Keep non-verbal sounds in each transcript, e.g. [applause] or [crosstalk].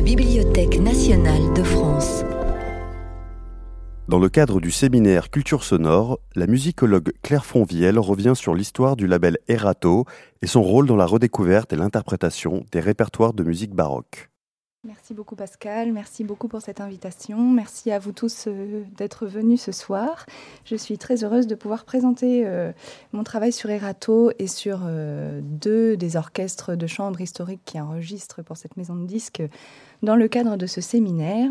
la Bibliothèque nationale de France. Dans le cadre du séminaire Culture sonore, la musicologue Claire Fonvielle revient sur l'histoire du label Erato et son rôle dans la redécouverte et l'interprétation des répertoires de musique baroque. Merci beaucoup Pascal, merci beaucoup pour cette invitation. Merci à vous tous euh, d'être venus ce soir. Je suis très heureuse de pouvoir présenter euh, mon travail sur Erato et sur euh, deux des orchestres de chambre historiques qui enregistrent pour cette maison de disques dans le cadre de ce séminaire.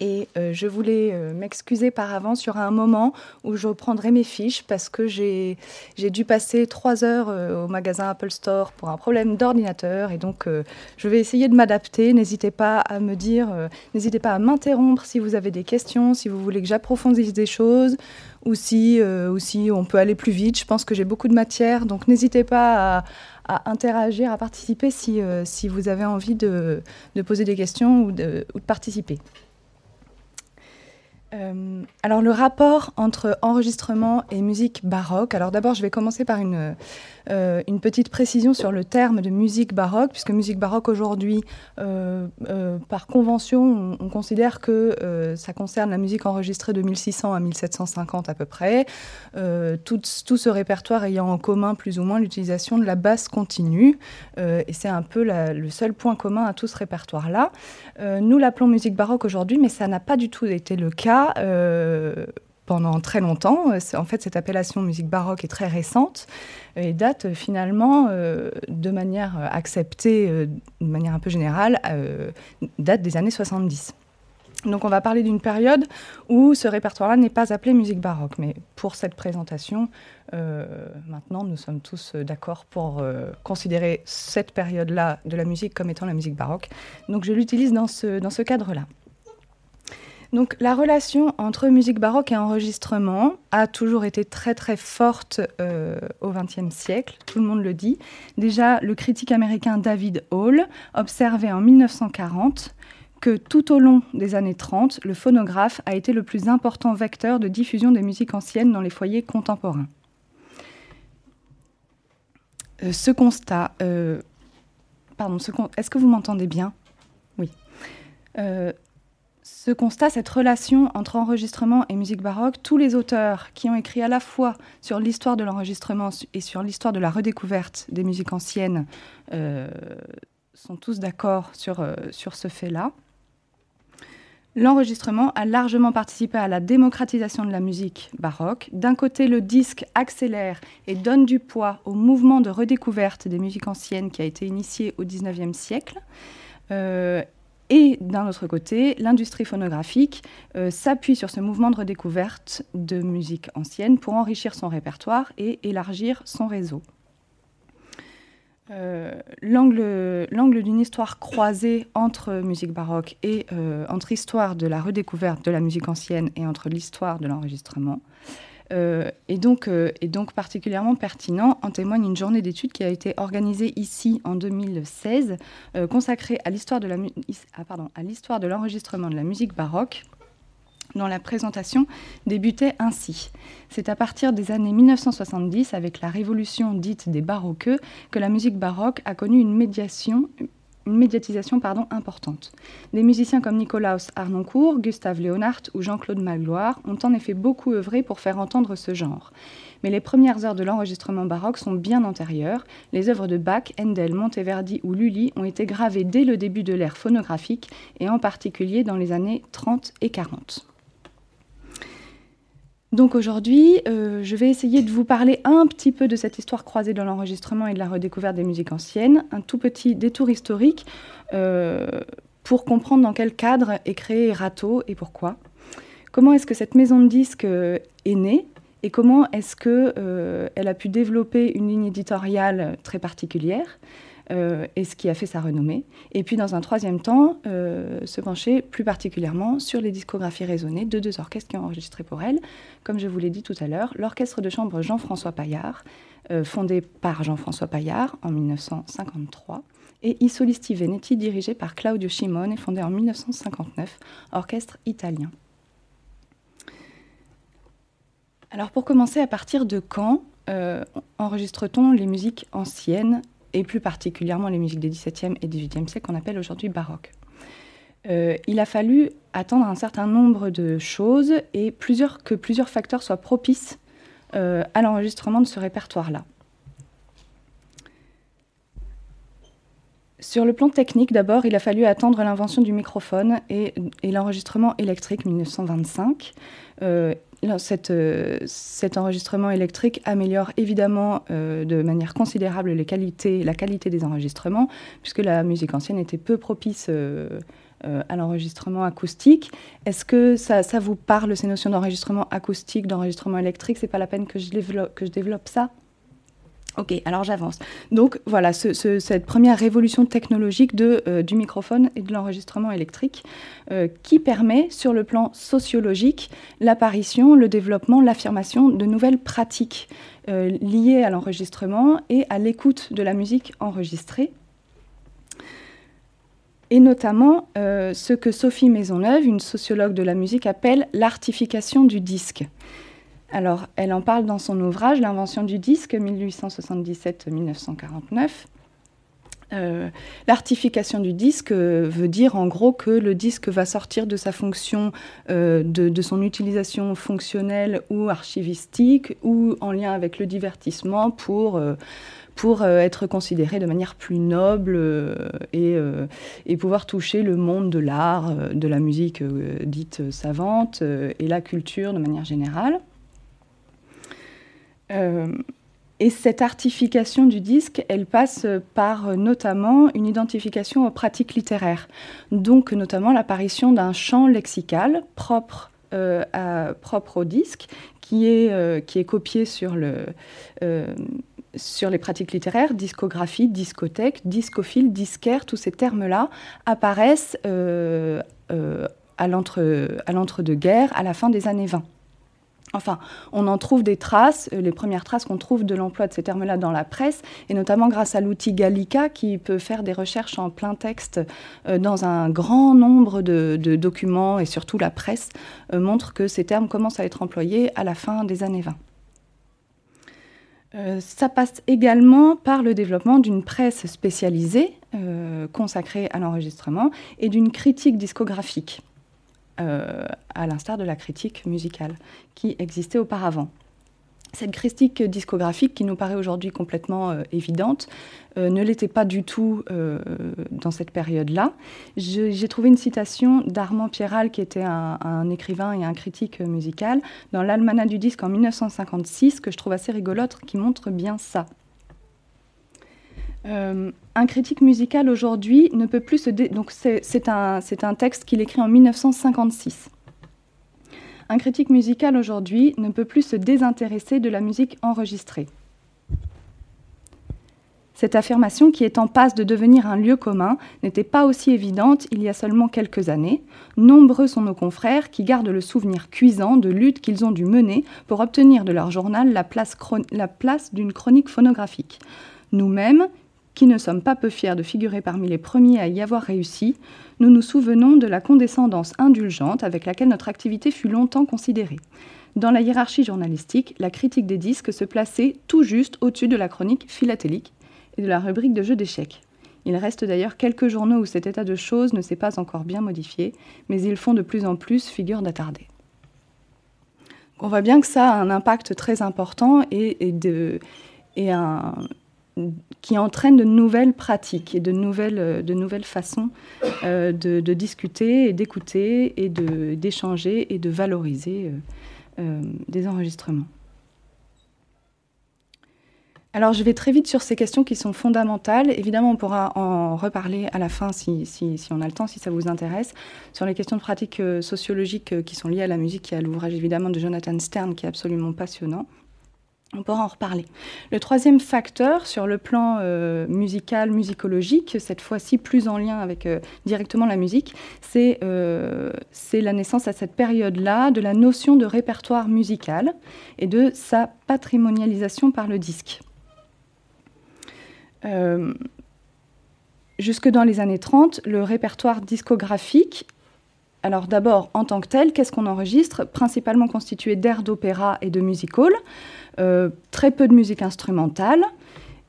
Et euh, je voulais euh, m'excuser par avance. sur un moment où je reprendrai mes fiches parce que j'ai dû passer trois heures euh, au magasin Apple Store pour un problème d'ordinateur. Et donc, je vais essayer de m'adapter. N'hésitez pas à me dire, n'hésitez pas à m'interrompre si vous avez des questions, si vous voulez que j'approfondisse des choses ou si, ou si on peut aller plus vite. Je pense que j'ai beaucoup de matière. Donc, n'hésitez pas à, interagir, à participer si, si vous avez envie de, de poser des questions ou de, ou de participer. Euh, alors le rapport entre enregistrement et musique baroque. Alors d'abord, je vais commencer par une, euh, une petite précision sur le terme de musique baroque, puisque musique baroque aujourd'hui, euh, euh, par convention, on, considère que ça concerne la musique enregistrée de 1600 à 1750 à peu près, tout, tout, ce répertoire ayant en commun plus ou moins l'utilisation de la basse continue, et c'est un peu le seul point commun à tout ce répertoire-là. nous l'appelons musique baroque aujourd'hui, mais ça n'a pas du tout été le cas pendant très longtemps. En fait, cette appellation musique baroque est très récente et date euh, finalement euh, de manière acceptée, euh, de manière un peu générale, date des années 70. Donc on va parler d'une période où ce répertoire-là n'est pas appelé musique baroque. Mais pour cette présentation, maintenant, nous sommes tous d'accord pour considérer cette période-là de la musique comme étant la musique baroque. Donc je l'utilise dans ce, dans ce cadre-là. Donc la relation entre musique baroque et enregistrement a toujours été très très forte euh, au XXe siècle, tout le monde le dit. Déjà, le critique américain David Hall observait en 1940 que tout au long des années 30, le phonographe a été le plus important vecteur de diffusion des musiques anciennes dans les foyers contemporains. Euh, ce constat, euh, pardon, est-ce que vous m'entendez bien? Oui ce constat, cette relation entre enregistrement et musique baroque, tous les auteurs qui ont écrit à la fois sur l'histoire de l'enregistrement et sur l'histoire de la redécouverte des musiques anciennes euh, sont tous d'accord sur, euh, sur ce fait-là. L'enregistrement a largement participé à la démocratisation de la musique baroque. D'un côté, le disque accélère et donne du poids au mouvement de redécouverte des musiques anciennes qui a été initié au XIXe siècle. Euh, et d'un autre côté, l'industrie phonographique euh, s'appuie sur ce mouvement de redécouverte de musique ancienne pour enrichir son répertoire et élargir son réseau. Euh, l'angle d'une histoire croisée entre musique baroque et euh, entre histoire de la redécouverte de la musique ancienne et entre l'histoire de l'enregistrement euh, et, donc, euh, donc particulièrement pertinent en témoigne une journée d'études qui a été organisée ici en 2016, euh, consacrée à l'histoire de ah, l'enregistrement de la musique baroque dont la présentation débutait ainsi. C'est à partir des années 1970, avec la révolution dite des baroqueux, que la musique baroque a connu une médiation, une médiatisation importante. Des musiciens comme Nicolaus Arnoncourt, Gustave Léonhardt ou Jean-Claude Magloire ont en effet beaucoup œuvré pour faire entendre ce genre. Mais les premières heures de l'enregistrement baroque sont bien antérieures. Les œuvres de Bach, Handel, Monteverdi ou Lully ont été gravées dès le début de l'ère phonographique et en particulier dans les années 30 et 40. Donc aujourd'hui, euh, je vais essayer de vous parler un petit peu de cette histoire croisée de l'enregistrement et de la redécouverte des musiques anciennes, un tout petit détour historique euh, pour comprendre dans quel cadre est créé Rato et pourquoi. Comment est-ce que cette maison de disques euh, est née et comment est-ce qu'elle a pu développer une ligne éditoriale très particulière et ce qui a fait sa renommée. Et puis, dans un troisième temps, euh, se pencher plus particulièrement sur les discographies raisonnées de deux orchestres qui ont enregistré pour elle. Comme je vous l'ai dit tout à l'heure, l'orchestre de chambre Jean-François Paillard, euh, fondé par Jean-François Paillard en 1953, et I Solisti Venetti, dirigé par Claudio Cimone, fondé en 1959, orchestre italien. Alors pour commencer, à partir de quand enregistre-t-on les musiques anciennes et plus particulièrement les musiques des XVIIe et XVIIIe siècle qu'on appelle aujourd'hui baroque. il a fallu attendre un certain nombre de choses et plusieurs, que plusieurs facteurs soient propices à l'enregistrement de ce répertoire-là. Sur le plan technique, d'abord, il a fallu attendre l'invention du microphone et, l'enregistrement électrique 1925. Euh, cet enregistrement électrique améliore évidemment euh, de manière considérable les qualités, la qualité des enregistrements, puisque la musique ancienne était peu propice euh, à l'enregistrement acoustique. Est-ce que ça, vous parle, ces notions d'enregistrement acoustique, d'enregistrement électrique? C'est pas la peine que je développe ça? Ok, alors j'avance. Donc voilà, cette première révolution technologique euh, du microphone et de l'enregistrement électrique euh, qui permet, sur le plan sociologique, l'apparition, le développement, l'affirmation de nouvelles pratiques euh, liées à l'enregistrement et à l'écoute de la musique enregistrée. Et notamment ce que Sophie Maisonneuve, une sociologue de la musique, appelle l'artification du disque. Alors, elle en parle dans son ouvrage L'invention du disque, 1877-1949. Euh, l'artification du disque veut dire en gros que le disque va sortir de sa fonction, euh, de, son utilisation fonctionnelle ou archivistique ou en lien avec le divertissement pour, euh, pour être considéré de manière plus noble et, pouvoir toucher le monde de l'art, de la musique dite savante et la culture de manière générale. Euh, et cette artification du disque, elle passe par euh, notamment une identification aux pratiques littéraires, donc notamment l'apparition d'un champ lexical propre, euh, au disque, qui est, copié sur, sur les pratiques littéraires, discographie, discothèque, discophile, disquaire, tous ces termes-là apparaissent à l'entre-deux-guerres, à la fin des années 20. Enfin, on en trouve des traces, euh, les premières traces qu'on trouve de l'emploi de ces termes-là dans la presse, et notamment grâce à l'outil Gallica qui peut faire des recherches en plein texte euh, dans un grand nombre de, documents, et surtout la presse euh, montre que ces termes commencent à être employés à la fin des années 20. ça passe également par le développement d'une presse spécialisée consacrée à l'enregistrement et d'une critique discographique. Euh, à l'instar de la critique musicale qui existait auparavant. Cette critique discographique, qui nous paraît aujourd'hui complètement euh, évidente, euh, ne l'était pas du tout dans cette période-là. J'ai trouvé une citation d'Armand Pierral, qui était un, écrivain et un critique musical, dans l'Almanach du disque en 1956, que je trouve assez rigolote, qui montre bien ça. Euh, un critique musical aujourd'hui ne peut plus se... Donc c'est un, un texte qu'il écrit en 1956. Un critique musical aujourd'hui ne peut plus se désintéresser de la musique enregistrée. Cette affirmation, qui est en passe de devenir un lieu commun, n'était pas aussi évidente il y a seulement quelques années. Nombreux sont nos confrères qui gardent le souvenir cuisant de luttes qu'ils ont dû mener pour obtenir de leur journal la place, la place d'une chronique phonographique. Nous-mêmes, qui ne sommes pas peu fiers de figurer parmi les premiers à y avoir réussi, nous nous souvenons de la condescendance indulgente avec laquelle notre activité fut longtemps considérée. Dans la hiérarchie journalistique, la critique des disques se plaçait tout juste au-dessus de la chronique philatélique et de la rubrique de jeux d'échecs. Il reste d'ailleurs quelques journaux où cet état de choses ne s'est pas encore bien modifié, mais ils font de plus en plus figure d'attardé. On voit bien que ça a un impact très important et, et un, qui entraîne de nouvelles pratiques et de nouvelles, euh, de nouvelles façons euh, de, discuter et d'écouter et d'échanger et de valoriser euh, des enregistrements. Alors je vais très vite sur ces questions qui sont fondamentales. Évidemment, on pourra en reparler à la fin si, si, si on a le temps, si ça vous intéresse, sur les questions de pratiques sociologiques qui sont liées à la musique. Y a l'ouvrage évidemment de Jonathan Stern qui est absolument passionnant. On pourra en reparler. Le troisième facteur, sur le plan euh, musical, musicologique, cette fois-ci plus en lien avec euh, directement la musique, euh, c'est la naissance à cette période-là de la notion de répertoire musical et de sa patrimonialisation par le disque. jusque dans les années 30, le répertoire discographique alors d'abord, en tant que tel, qu'est-ce qu'on enregistre? Principalement constitué d'airs d'opéra et de music hall. Euh, très peu de musique instrumentale.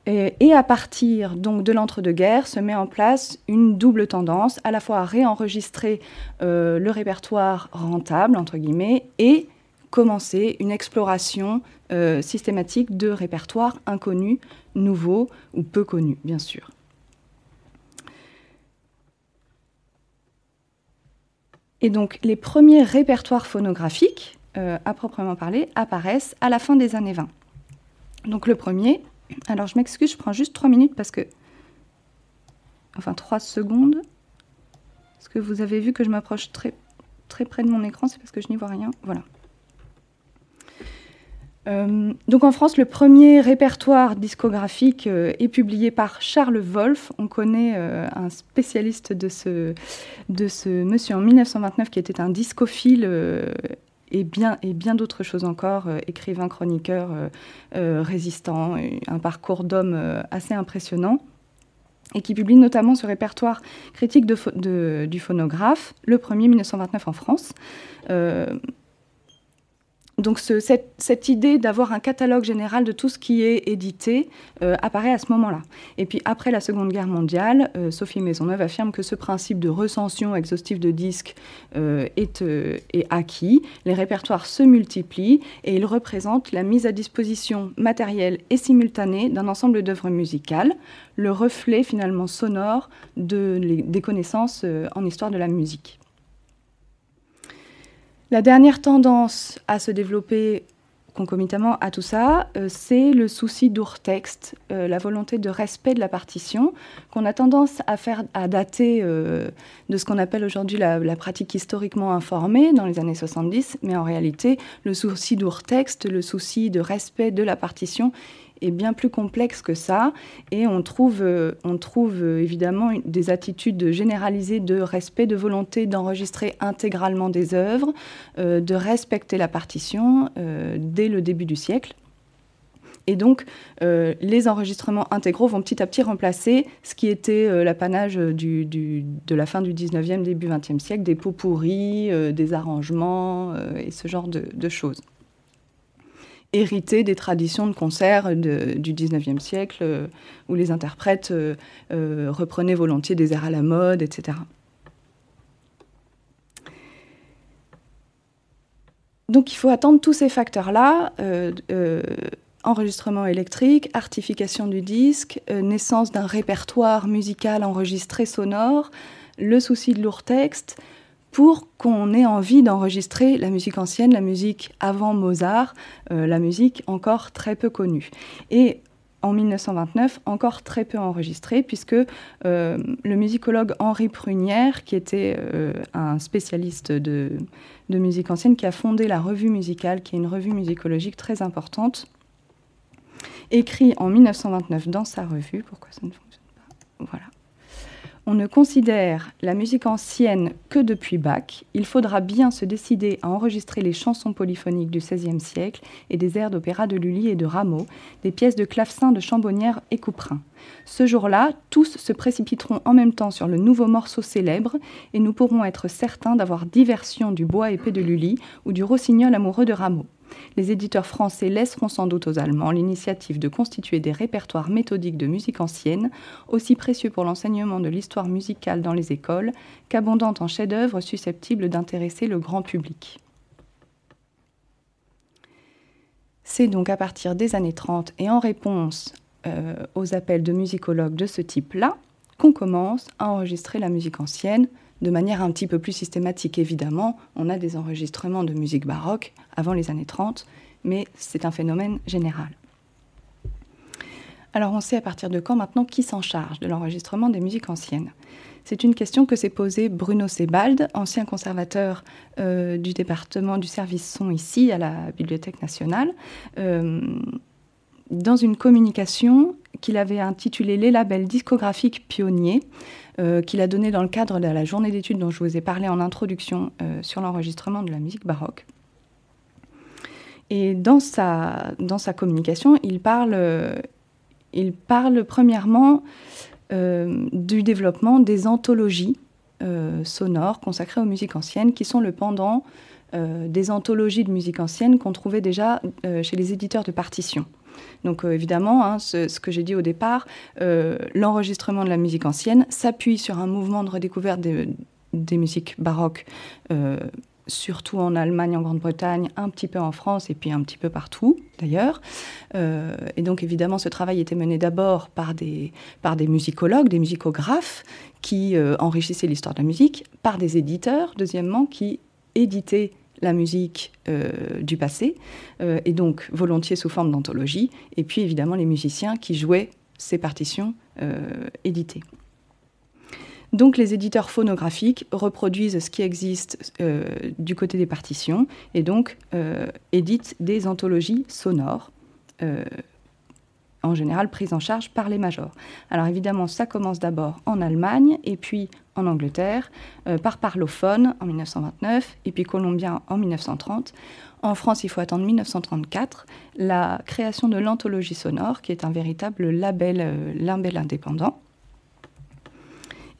Et, à partir donc de l'entre-deux-guerres se met en place une double tendance, à la fois à réenregistrer le répertoire rentable, entre guillemets, et commencer une exploration systématique de répertoires inconnus, nouveaux ou peu connus, bien sûr. Et donc les premiers répertoires phonographiques, euh, à proprement parler, apparaissent à la fin des années 20. Donc le premier, alors je m'excuse, je prends juste trois minutes parce que... Enfin trois secondes. Est-ce que vous avez vu que je m'approche très, très près de mon écran? C'est parce que je n'y vois rien. Voilà. Euh, donc en France, le premier répertoire discographique euh, est publié par Charles Wolff. On connaît euh, un spécialiste de ce, de ce monsieur en 1929 qui était un discophile et bien, et bien d'autres choses encore, écrivain, chroniqueur, résistant, un parcours d'homme assez impressionnant et qui publie notamment ce répertoire critique du phonographe, le premier 1929 en France. Donc cette, idée d'avoir un catalogue général de tout ce qui est édité euh, apparaît à ce moment-là. Et puis après la Seconde Guerre mondiale, euh, Sophie Maisonneuve affirme que ce principe de recension exhaustive de disques euh, est, acquis, les répertoires se multiplient et ils représentent la mise à disposition matérielle et simultanée d'un ensemble d'œuvres musicales, le reflet finalement sonore de, des connaissances en histoire de la musique. La dernière tendance à se développer concomitamment à tout ça, euh, c'est le souci d'ourtexte, euh, la volonté de respect de la partition, qu'on a tendance à faire à dater euh, de ce qu'on appelle aujourd'hui la, la, pratique historiquement informée dans les années 70, mais en réalité, le souci d'ourtexte, le souci de respect de la partition est bien plus complexe que ça. Et on trouve, euh, euh, évidemment des attitudes généralisées de respect, de volonté d'enregistrer intégralement des œuvres, euh, de respecter la partition dès le début du siècle. Et donc, les enregistrements intégraux vont petit à petit remplacer ce qui était l'apanage de la fin du 19e, début 20e siècle, des pots pourris, des arrangements et ce genre de choses hérité des traditions de concert du 19e siècle, euh, où les interprètes euh, euh, reprenaient volontiers des airs à la mode, etc. Donc il faut attendre tous ces facteurs-là, enregistrement électrique, artification du disque, naissance d'un répertoire musical enregistré sonore, le souci de lourd texte, pour qu'on ait envie d'enregistrer la musique ancienne, la musique avant Mozart, euh, la musique encore très peu connue. Et en 1929, encore très peu enregistrée, puisque euh, le musicologue Henri Prunière, qui était euh, un spécialiste de, de, musique ancienne, qui a fondé la Revue musicale, qui est une revue musicologique très importante, écrit en 1929 dans sa revue, pourquoi ça ne fonctionne pas? Voilà on ne considère la musique ancienne que depuis Bach, il faudra bien se décider à enregistrer les chansons polyphoniques du XVIe siècle et des airs d'opéra de Lully et de Rameau, des pièces de clavecin de Chambonnière et Couperin. Ce jour-là, tous se précipiteront en même temps sur le nouveau morceau célèbre et nous pourrons être certains d'avoir diversion du bois épais de Lully ou du rossignol amoureux de Rameau les éditeurs français laisseront sans doute aux Allemands l'initiative de constituer des répertoires méthodiques de musique ancienne, aussi précieux pour l'enseignement de l'histoire musicale dans les écoles qu'abondant en chefs-d'œuvre susceptibles d'intéresser le grand public. C'est donc à partir des années 30 et en réponse euh, aux appels de musicologues de ce type-là qu'on commence à enregistrer la musique ancienne de manière un petit peu plus systématique. Évidemment, on a des enregistrements de musique baroque avant les années 30, mais c'est un phénomène général. Alors on sait à partir de quand maintenant qui s'en charge de l'enregistrement des musiques anciennes. C'est une question que s'est posée Bruno Sebald, ancien conservateur euh, du département du service son ici à la Bibliothèque nationale, euh, dans une communication qu'il avait intitulée Les labels discographiques pionniers, euh, qu'il a donné dans le cadre de la journée d'études dont je vous ai parlé en introduction sur l'enregistrement de la musique baroque. Et dans sa, communication, il parle, il parle premièrement euh, du développement des anthologies euh, sonores consacrées aux musiques anciennes, qui sont le pendant euh, des anthologies de musique ancienne qu'on trouvait déjà chez les éditeurs de partitions. Donc évidemment, hein, ce, que j'ai dit au départ, l'enregistrement de la musique ancienne s'appuie sur un mouvement de redécouverte des musiques baroques surtout en Allemagne, en Grande-Bretagne, un petit peu en France et puis un petit peu partout d'ailleurs. Euh, et donc évidemment, ce travail était mené d'abord par des, par des musicologues, des musicographes qui euh, enrichissaient l'histoire de la musique, par des éditeurs, deuxièmement, qui éditaient la musique euh, du passé, et donc volontiers sous forme d'anthologie, et puis évidemment les musiciens qui jouaient ces partitions éditées. Donc les éditeurs phonographiques reproduisent ce qui existe euh, du côté des partitions et donc euh, éditent des anthologies sonores, euh, en général prises en charge par les majors. Alors évidemment, ça commence d'abord en Allemagne et puis en Angleterre, par Parlophone en 1929 et puis Colombien en 1930. En France, il faut attendre 1934, la création de l'anthologie sonore, qui est un véritable label, label indépendant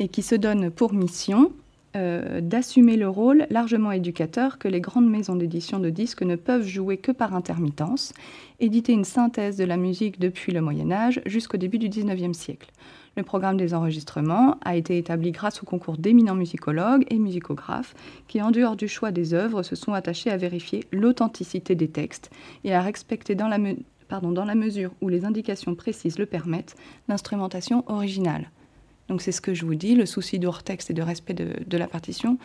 et qui se donne pour mission euh, d'assumer le rôle largement éducateur que les grandes maisons d'édition de disques ne peuvent jouer que par intermittence, éditer une synthèse de la musique depuis le Moyen Âge jusqu'au début du XIXe siècle. Le programme des enregistrements a été établi grâce au concours d'éminents musicologues et musicographes qui, en dehors du choix des œuvres, se sont attachés à vérifier l'authenticité des textes et à respecter dans la, pardon, dans la mesure où les indications précises le permettent l'instrumentation originale. Donc c'est ce que je vous dis, le souci de texte et de respect de, la partition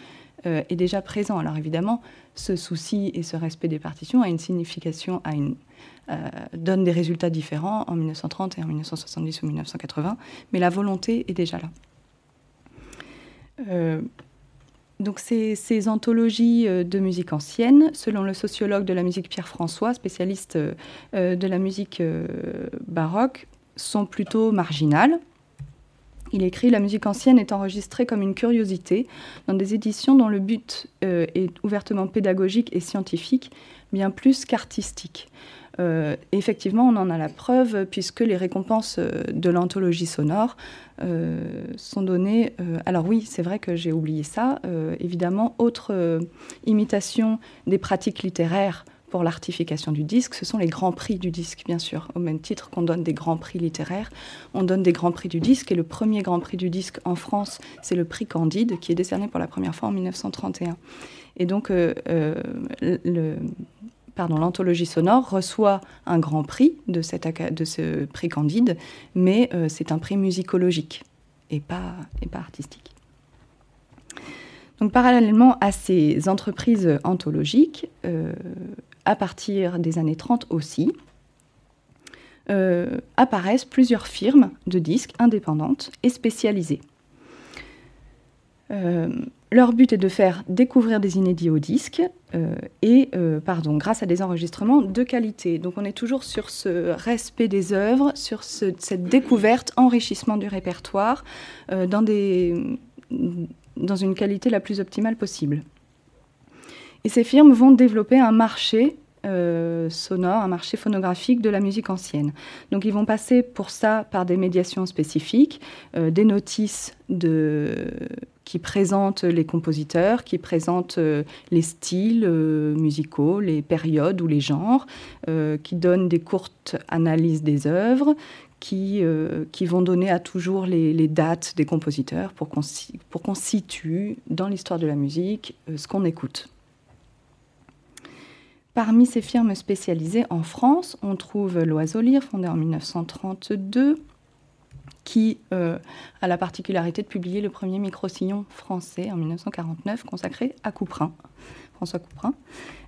euh, est déjà présent. Alors évidemment, ce souci et ce respect des partitions a une signification, euh, donne des résultats différents en 1930 et en 1970 ou 1980, mais la volonté est déjà là. Euh, donc ces, ces, anthologies de musique ancienne, selon le sociologue de la musique Pierre François, spécialiste de la musique baroque, sont plutôt marginales. Il écrit La musique ancienne est enregistrée comme une curiosité dans des éditions dont le but euh, est ouvertement pédagogique et scientifique, bien plus qu'artistique. Euh, effectivement, on en a la preuve puisque les récompenses euh, de l'anthologie sonore sont données. alors oui, c'est vrai que j'ai oublié ça. évidemment, autre imitation des pratiques littéraires pour l'artification du disque, ce sont les grands prix du disque, bien sûr. Au même titre qu'on donne des grands prix littéraires, on donne des grands prix du disque. Et le premier grand prix du disque en France, c'est le prix Candide, qui est décerné pour la première fois en 1931. Et donc, euh, euh, l'anthologie sonore reçoit un grand prix de, cette, de ce prix Candide, mais euh, c'est un prix musicologique et pas, et pas artistique. Donc, parallèlement à ces entreprises anthologiques, à partir des années 30 aussi, euh, apparaissent plusieurs firmes de disques indépendantes et spécialisées. Euh, leur but est de faire découvrir des inédits au disque euh, et, grâce à des enregistrements de qualité. Donc on est toujours sur ce respect des œuvres, sur cette découverte, enrichissement du répertoire dans une qualité la plus optimale possible. Et ces firmes vont développer un marché euh, sonore, un marché phonographique de la musique ancienne. Donc ils vont passer pour ça par des médiations spécifiques, euh, des notices qui présentent les compositeurs, qui présentent euh, les styles musicaux, les périodes ou les genres, qui donnent des courtes analyses des œuvres, qui, vont donner à toujours les dates des compositeurs pour qu'on situe dans l'histoire de la musique ce qu'on écoute. Parmi ces firmes spécialisées en France, on trouve L'Oiseau-Lyre, fondée en 1932, qui euh, a la particularité de publier le premier micro-sillon français en 1949, consacré à Couperin, François Couperin.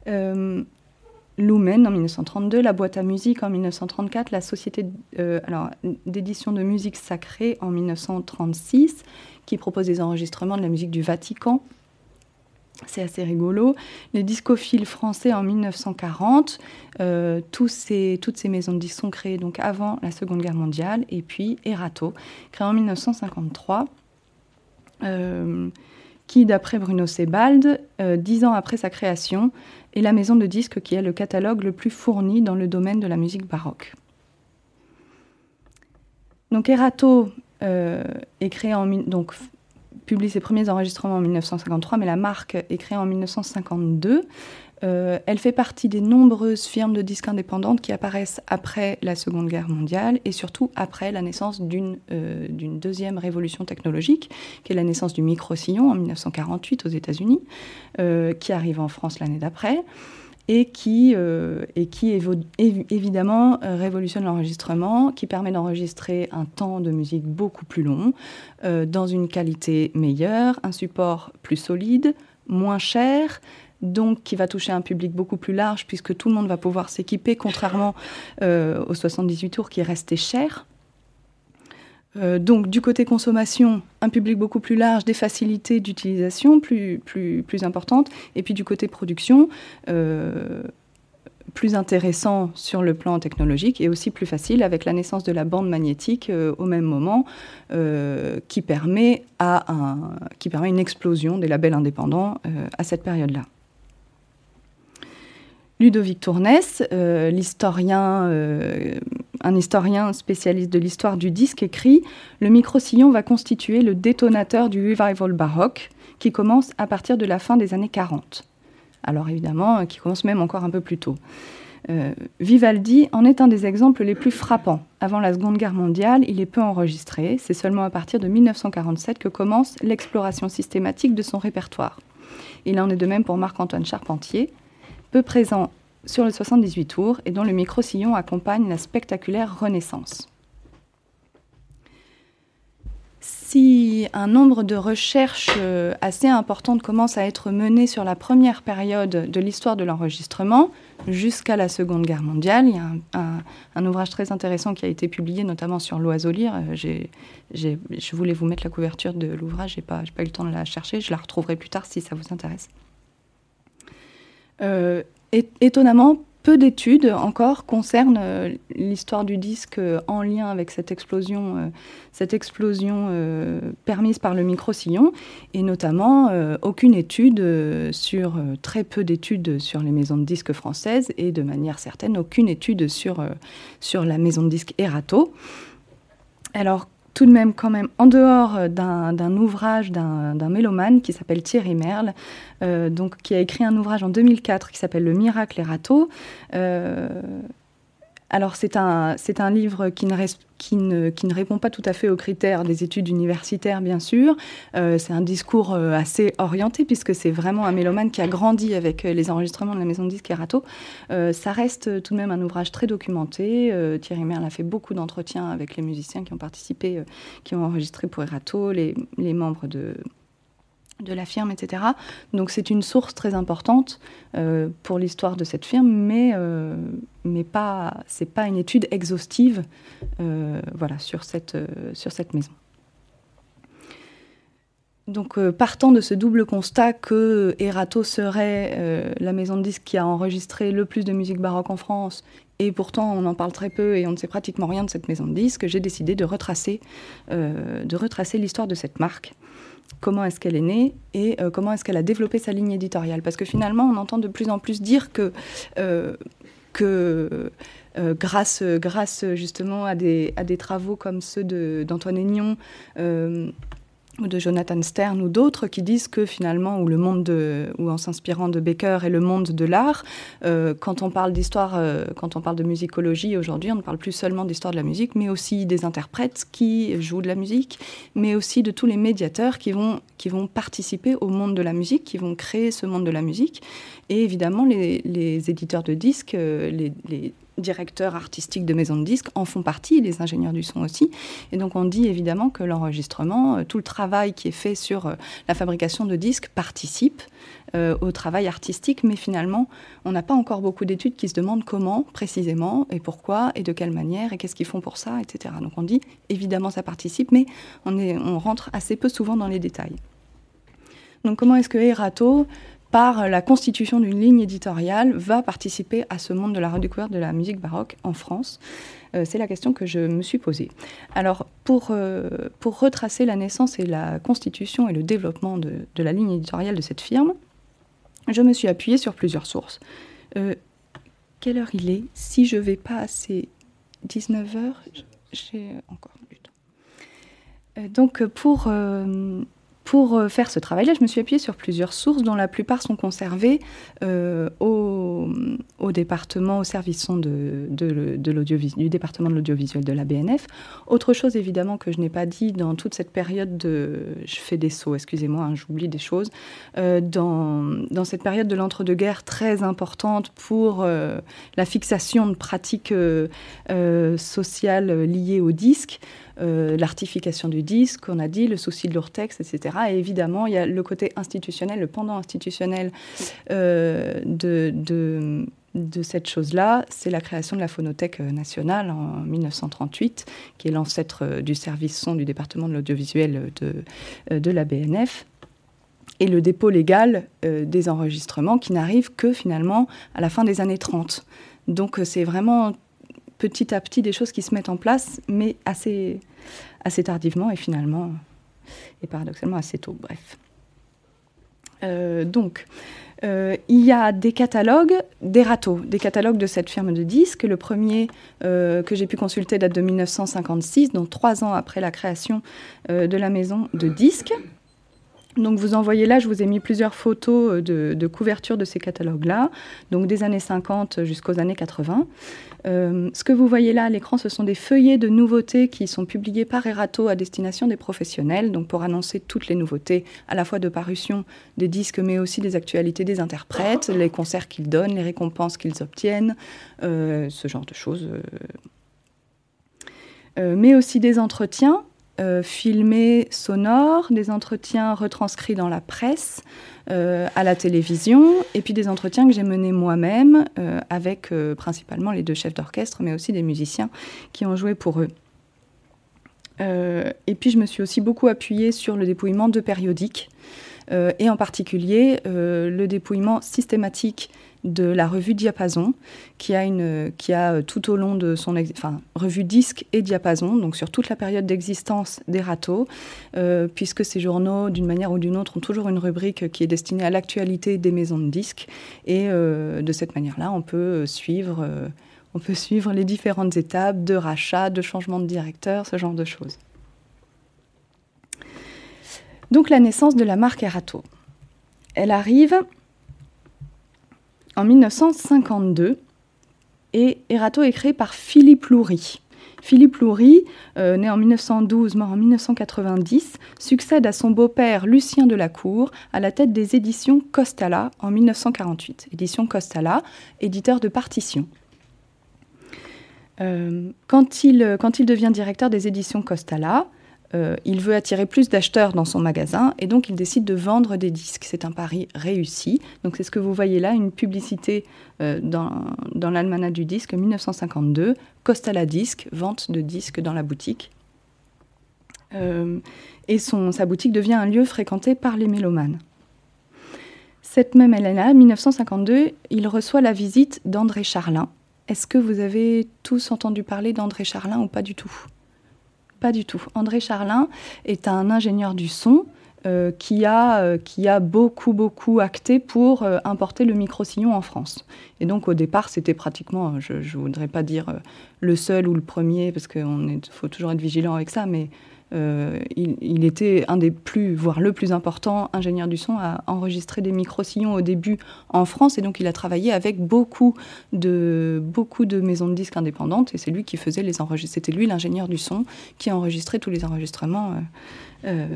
Euh, en 1932, la boîte à musique en 1934, la société euh, d'édition de musique sacrée en 1936, qui propose des enregistrements de la musique du Vatican c'est assez rigolo. Les discophiles français en 1940, euh, toutes ces maisons de disques sont créées donc avant la Seconde Guerre mondiale. Et puis Erato, créé en 1953, euh, qui, d'après Bruno Sebald, euh, dix ans après sa création, est la maison de disques qui a le catalogue le plus fourni dans le domaine de la musique baroque. Donc Erato est créé en donc publie ses premiers enregistrements en 1953, mais la marque est créée en 1952. Euh, elle fait partie des nombreuses firmes de disques indépendantes qui apparaissent après la Seconde Guerre mondiale et surtout après la naissance d'une euh, deuxième révolution technologique, qui est la naissance du micro-sillon en 1948 aux États-Unis, euh, qui arrive en France l'année d'après et qui, et qui évidemment révolutionne l'enregistrement, qui permet d'enregistrer un temps de musique beaucoup plus long, dans une qualité meilleure, un support plus solide, moins cher, donc qui va toucher un public beaucoup plus large puisque tout le monde va pouvoir s'équiper, contrairement euh, aux 78 tours qui restaient chers. Euh, donc du côté consommation, un public beaucoup plus large, des facilités d'utilisation plus, importantes, et puis du côté production, euh, plus intéressant sur le plan technologique et aussi plus facile avec la naissance de la bande magnétique au même moment, qui, permet à un, qui permet une explosion des labels indépendants à cette période-là. Ludovic Tournès, euh, euh, un historien spécialiste de l'histoire du disque, écrit Le micro-sillon va constituer le détonateur du revival baroque qui commence à partir de la fin des années 40. Alors évidemment, euh, qui commence même encore un peu plus tôt. Vivaldi en est un des exemples les plus frappants. Avant la Seconde Guerre mondiale, il est peu enregistré. C'est seulement à partir de 1947 que commence l'exploration systématique de son répertoire. Il en est de même pour Marc-Antoine Charpentier, peu présent sur le 78 tours et dont le micro-sillon accompagne la spectaculaire Renaissance. Si un nombre de recherches euh, assez importantes commence à être menées sur la première période de l'histoire de l'enregistrement, jusqu'à la Seconde Guerre mondiale, il y a un, ouvrage très intéressant qui a été publié notamment sur l'oiseau lire. Euh, je voulais vous mettre la couverture de l'ouvrage, je n'ai pas, pas eu le temps de la chercher, je la retrouverai plus tard si ça vous intéresse. Euh, étonnamment, peu d'études encore concernent euh, l'histoire du disque euh, en lien avec cette explosion, cette explosion permise par le micro-sillon, et notamment aucune étude sur, très peu d'études sur les maisons de disques françaises, et de manière certaine, aucune étude sur, sur la maison de disques Erato. Alors, tout de même quand même en dehors euh, d'un ouvrage d'un mélomane qui s'appelle Thierry Merle, euh, donc, qui a écrit un ouvrage en 2004 qui s'appelle Le miracle et râteau. Euh, alors c'est un, c'est un livre qui ne, qui, ne, qui ne, répond pas tout à fait aux critères des études universitaires, bien sûr. Euh, c'est un discours euh, assez orienté, puisque c'est vraiment un mélomane qui a grandi avec euh, les enregistrements de la maison de disques Erato. ça reste tout de même un ouvrage très documenté. Thierry Merle a fait beaucoup d'entretiens avec les musiciens qui ont participé, qui ont enregistré pour Erato, les, les membres de, de la firme, etc. Donc c'est une source très importante euh, pour l'histoire de cette firme, mais, euh, mais pas, c'est pas une étude exhaustive euh, voilà, sur, cette, sur cette maison. Donc partant de ce double constat que Erato serait la maison de disques qui a enregistré le plus de musique baroque en France, et pourtant on en parle très peu et on ne sait pratiquement rien de cette maison de disques, j'ai décidé de retracer, de retracer l'histoire de cette marque comment est-ce qu'elle est née et euh, comment est-ce qu'elle a développé sa ligne éditoriale. Parce que finalement, on entend de plus en plus dire que, euh, euh, grâce, grâce justement à des, à des travaux comme ceux d'Antoine Aignon, ou de Jonathan Stern ou d'autres qui disent que finalement, ou le monde de, ou en s'inspirant de Baker et le monde de l'art, euh, quand on parle d'histoire, euh, quand on parle de musicologie aujourd'hui, on ne parle plus seulement d'histoire de la musique, mais aussi des interprètes qui jouent de la musique, mais aussi de tous les médiateurs qui vont, participer au monde de la musique, qui vont créer ce monde de la musique. Et évidemment, les, les éditeurs de disques, euh, les directeurs artistiques de maisons de disques en font partie, les ingénieurs du son aussi. Et donc on dit évidemment que l'enregistrement, euh, tout le travail qui est fait sur euh, la fabrication de disques participe euh, au travail artistique, mais finalement on n'a pas encore beaucoup d'études qui se demandent comment précisément et pourquoi et de quelle manière et qu'est-ce qu'ils font pour ça, etc. Donc on dit évidemment ça participe, mais on, rentre assez peu souvent dans les détails. Donc comment est-ce que Erato par la constitution d'une ligne éditoriale, va participer à ce monde de la redécouverte de la musique baroque en France euh, C'est la question que je me suis posée. Alors, pour, euh, pour retracer la naissance et la constitution et le développement de, la ligne éditoriale de cette firme, je me suis appuyée sur plusieurs sources. Euh, quelle heure il est? Si je vais pas assez 19 heures, j'ai encore du temps. donc, pour pour euh, faire ce travail-là, je me suis appuyée sur plusieurs sources, dont la plupart sont conservées euh, au, département, au service de, du département de l'audiovisuel de la BNF. Autre chose, évidemment, que je n'ai pas dit dans toute cette période de... Je fais des sauts, excusez-moi, hein, j'oublie des choses. Euh, dans, cette période de l'entre-deux-guerres très importante pour la fixation de pratiques sociales liées au disque, euh, l'artification du disque, on a dit, le souci de l'urtex, etc. Et évidemment, il y a le côté institutionnel, le pendant institutionnel euh, de, cette chose-là, c'est la création de la Phonothèque nationale en 1938, qui est l'ancêtre du service son du département de l'audiovisuel de, la BNF et le dépôt légal euh, des enregistrements qui n'arrive que finalement à la fin des années 30. Donc c'est vraiment petit à petit des choses qui se mettent en place, mais assez, tardivement et finalement, et paradoxalement assez tôt. Bref. Euh, donc, euh, il y a des catalogues, des râteaux, des catalogues de cette firme de disques. Le premier euh, que j'ai pu consulter date de 1956, donc trois ans après la création de la maison de disques. Donc vous envoyez là, je vous ai mis plusieurs photos euh, de, couverture de ces catalogues-là, donc des années 50 jusqu'aux années 80. Euh, ce que vous voyez là à l'écran, ce sont des feuillets de nouveautés qui sont publiés par Erato à destination des professionnels, donc pour annoncer toutes les nouveautés, à la fois de parution des disques, mais aussi des actualités des interprètes, les concerts qu'ils donnent, les récompenses qu'ils obtiennent, euh, ce genre de choses. mais aussi des entretiens euh, filmés sonores, des entretiens retranscrits dans la presse, euh, à la télévision, et puis des entretiens que j'ai menés moi-même euh, avec principalement les deux chefs d'orchestre, mais aussi des musiciens qui ont joué pour eux. et puis je me suis aussi beaucoup appuyée sur le dépouillement de périodiques, et en particulier le dépouillement systématique de la revue Diapason, qui a, euh, tout au long de son... Enfin, revue disque et Diapason, donc sur toute la période d'existence des râteaux, euh, puisque ces journaux, d'une manière ou d'une autre, ont toujours une rubrique qui est destinée à l'actualité des maisons de disques. Et euh, de cette manière-là, on peut suivre... on peut suivre les différentes étapes de rachat, de changement de directeur, ce genre de choses. Donc la naissance de la marque Erato. Elle arrive en 1952 et Erato est créé par Philippe Loury. Philippe Loury, euh, né en 1912, mort en 1990, succède à son beau-père Lucien Delacour à la tête des éditions Costala en 1948. Édition Costala, éditeur de partitions. Euh, quand, il, quand il devient directeur des éditions Costala, euh, il veut attirer plus d'acheteurs dans son magasin et donc il décide de vendre des disques. C'est un pari réussi. Donc c'est ce que vous voyez là, une publicité euh, dans, dans l'almanach du disque 1952, Costala Disque, vente de disques dans la boutique. Euh, et sa boutique devient un lieu fréquenté par les mélomanes. Cette même année-là, 1952, il reçoit la visite d'André Charlin. Est-ce que vous avez tous entendu parler d'André Charlin ou pas du tout? Pas du tout. André Charlin est un ingénieur du son euh, qui, a, euh, qui a beaucoup, beaucoup acté pour euh, importer le micro-sillon en France. Et donc au départ, c'était pratiquement, je ne voudrais pas dire le seul ou le premier, parce qu'il faut toujours être vigilant avec ça, mais euh, il, était un des plus, voire le plus important ingénieur du son à enregistrer des micro-sillons au début en France. Et donc, il a travaillé avec beaucoup de, beaucoup de maisons de disques indépendantes. Et c'est lui qui faisait les enregistrements. C'était lui, l'ingénieur du son, qui a enregistré tous les enregistrements. Euh,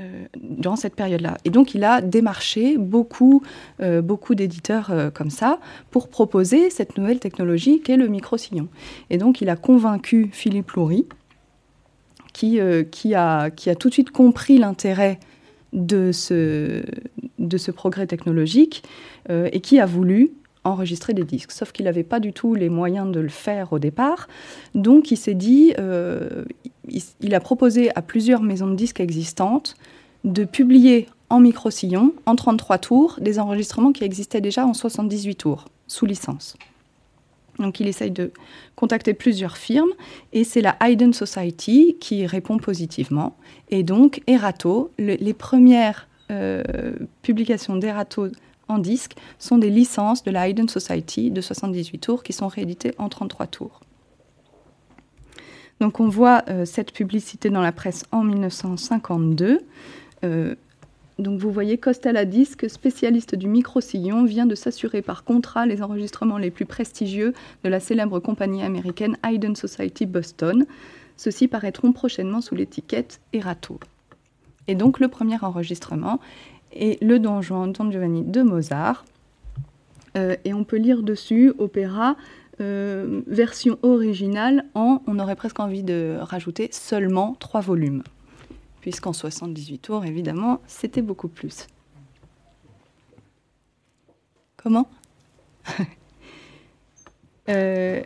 euh, durant cette période-là. Et donc, il a démarché beaucoup, beaucoup d'éditeurs comme ça pour proposer cette nouvelle technologie qu'est le micro-sillon. Et donc, il a convaincu Philippe Loury, euh, qui, a, tout de suite compris l'intérêt de ce, progrès technologique euh, et qui a voulu enregistrer des disques. Sauf qu'il n'avait pas du tout les moyens de le faire au départ. Donc il s'est dit, euh, il, a proposé à plusieurs maisons de disques existantes de publier en micro-sillon, en 33 tours, des enregistrements qui existaient déjà en 78 tours, sous licence. Donc il essaye de contacter plusieurs firmes et c'est la Hayden Society qui répond positivement. Et donc Erato, les premières euh, publications d'Erato en disque sont des licences de la Hayden Society de 78 tours qui sont rééditées en 33 tours. Donc on voit cette publicité dans la presse en 1952. Donc vous voyez, Costel Disque, spécialiste du micro-sillon, vient de s'assurer par contrat les enregistrements les plus prestigieux de la célèbre compagnie américaine Hayden Society Boston. Ceux-ci paraîtront prochainement sous l'étiquette Erato. Et donc le premier enregistrement est le Don Don Giovanni de Mozart. Euh, et on peut lire dessus opéra euh, version originale en, on aurait presque envie de rajouter, seulement trois volumes puisqu'en 78 tours, évidemment, c'était beaucoup plus. Comment [laughs] euh,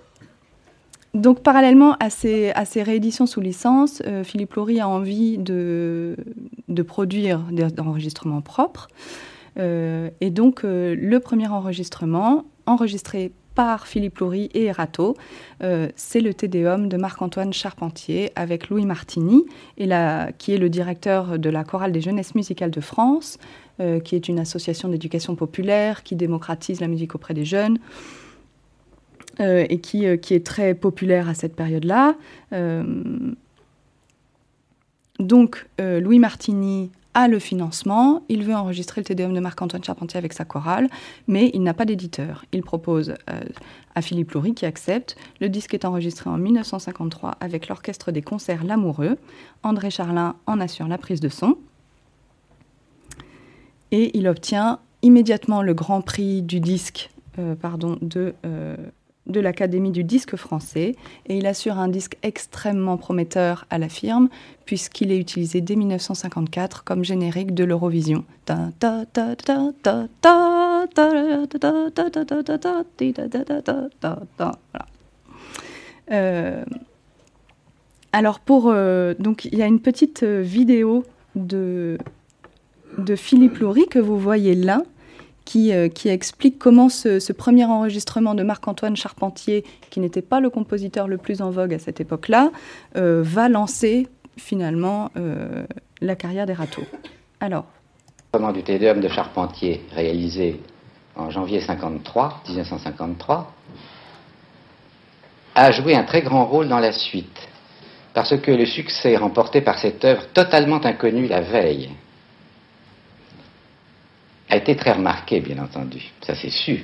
Donc, parallèlement à ces, à ces, rééditions sous licence, euh, Philippe Laurie a envie de, produire des enregistrements propres. Euh, et donc, le premier enregistrement, enregistré par Philippe Loury et Erato. Euh, c'est le Tédéum de Marc-Antoine Charpentier avec Louis Martini, qui est le directeur de la Chorale des Jeunesses musicales de France, euh, qui est une association d'éducation populaire qui démocratise la musique auprès des jeunes. Euh, et qui, est très populaire à cette période-là. donc, Louis Martini a le financement, il veut enregistrer le Tédéum de Marc-Antoine Charpentier avec sa chorale, mais il n'a pas d'éditeur. Il propose euh, à Philippe Loury qui accepte. Le disque est enregistré en 1953 avec l'orchestre des concerts L'Amoureux. André Charlin en assure la prise de son. Et il obtient immédiatement le grand prix du disque euh, pardon, de euh, de l'Académie du disque français et il assure un disque extrêmement prometteur à la firme puisqu'il est utilisé dès 1954 comme générique de l'Eurovision. alors pour donc il y a une petite vidéo de de Philippe Laurie que vous voyez là euh, qui, explique comment ce, premier enregistrement de Marc-Antoine Charpentier, qui n'était pas le compositeur le plus en vogue à cette époque-là, euh, va lancer finalement euh, la carrière des râteaux. Alors. Le du Tédéum de Charpentier, réalisé en janvier 53, 1953, a joué un très grand rôle dans la suite, parce que le succès remporté par cette œuvre totalement inconnue la veille, a été très remarqué, bien entendu, ça c'est sûr.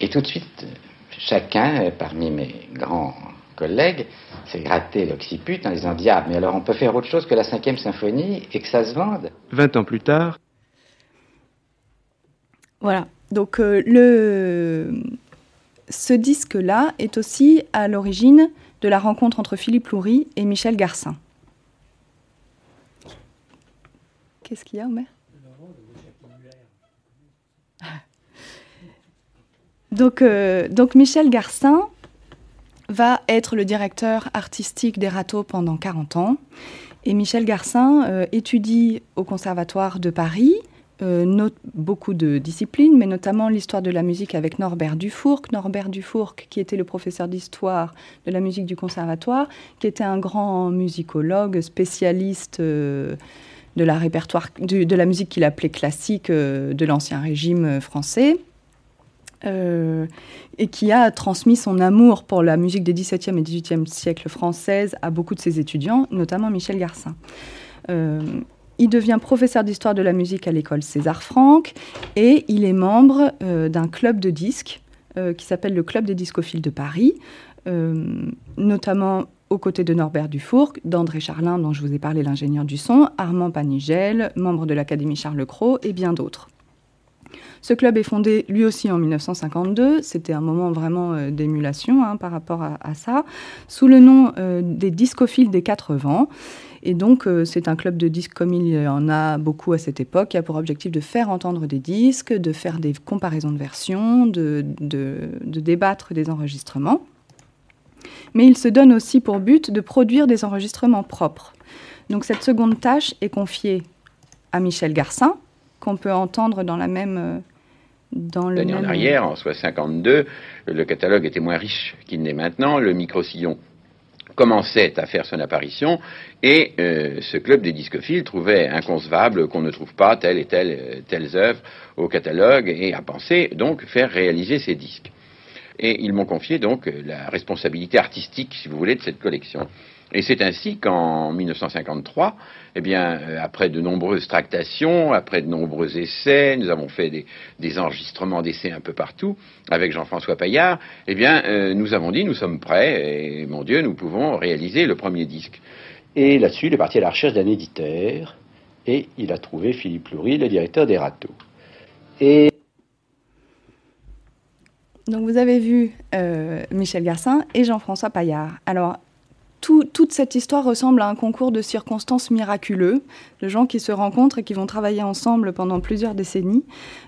Et tout de suite, chacun, parmi mes grands collègues, s'est gratté l'occiput en disant Diable, mais alors on peut faire autre chose que la cinquième symphonie et que ça se vende? Vingt ans plus tard. Voilà. Donc euh, le... ce disque-là est aussi à l'origine de la rencontre entre Philippe Loury et Michel Garcin. Qu'est-ce qu'il y a, Omer? Donc, euh, donc Michel Garcin va être le directeur artistique des râteaux pendant 40 ans. Et Michel Garcin euh, étudie au Conservatoire de Paris, euh, note beaucoup de disciplines, mais notamment l'histoire de la musique avec Norbert Dufourc. Norbert Dufourc, qui était le professeur d'histoire de la musique du Conservatoire, qui était un grand musicologue, spécialiste de la, répertoire, de, la musique qu'il appelait classique euh, de l'Ancien Régime euh, français. Euh, et qui a transmis son amour pour la musique des XVIIe et XVIIIe siècles françaises à beaucoup de ses étudiants, notamment Michel Garcin. il devient professeur d'histoire de la musique à l'école César Franck et il est membre d'un club de disques qui s'appelle le Club des discophiles de Paris, notamment aux côtés de Norbert Dufourc, d'André Charlin, dont je vous ai parlé, l'ingénieur du son, Armand Panigel, membre de l'Académie Charles Cros, et bien d'autres. Ce club est fondé lui aussi en 1952. C'était un moment vraiment euh, d'émulation hein, par rapport à, ça, sous le nom euh, des discophiles des quatre vents. Et donc, euh, c'est un club de disques comme il y en a beaucoup à cette époque, qui a pour objectif de faire entendre des disques, de faire des comparaisons de versions, de débattre des enregistrements mais il se donne aussi pour but de produire des enregistrements propres. Donc cette seconde tâche est confiée à Michel Garcin, qu'on peut entendre dans la même... Euh, dans le en arrière, en 62, le catalogue était moins riche qu'il n'est maintenant. Le micro-sillon commençait à faire son apparition et euh, ce club des discophiles trouvait inconcevable qu'on ne trouve pas telle et telle, euh, telles œuvres au catalogue et a pensé donc faire réaliser ces disques. Et ils m'ont confié donc la responsabilité artistique, si vous voulez, de cette collection. Et c'est ainsi qu'en 1953, eh bien, euh, après de nombreuses tractations, après de nombreux essais, nous avons fait des, enregistrements d'essais un peu partout avec Jean-François Paillard, eh bien, euh, nous avons dit, nous sommes prêts, et mon Dieu, nous pouvons réaliser le premier disque. Et là-dessus, il est parti à la recherche d'un éditeur, et il a trouvé Philippe Loury, le directeur des Râteaux. Et donc vous avez vu euh, Michel Garcin et Jean-François Paillard. Alors toute cette histoire ressemble à un concours de circonstances miraculeux, de gens qui se rencontrent et qui vont travailler ensemble pendant plusieurs décennies.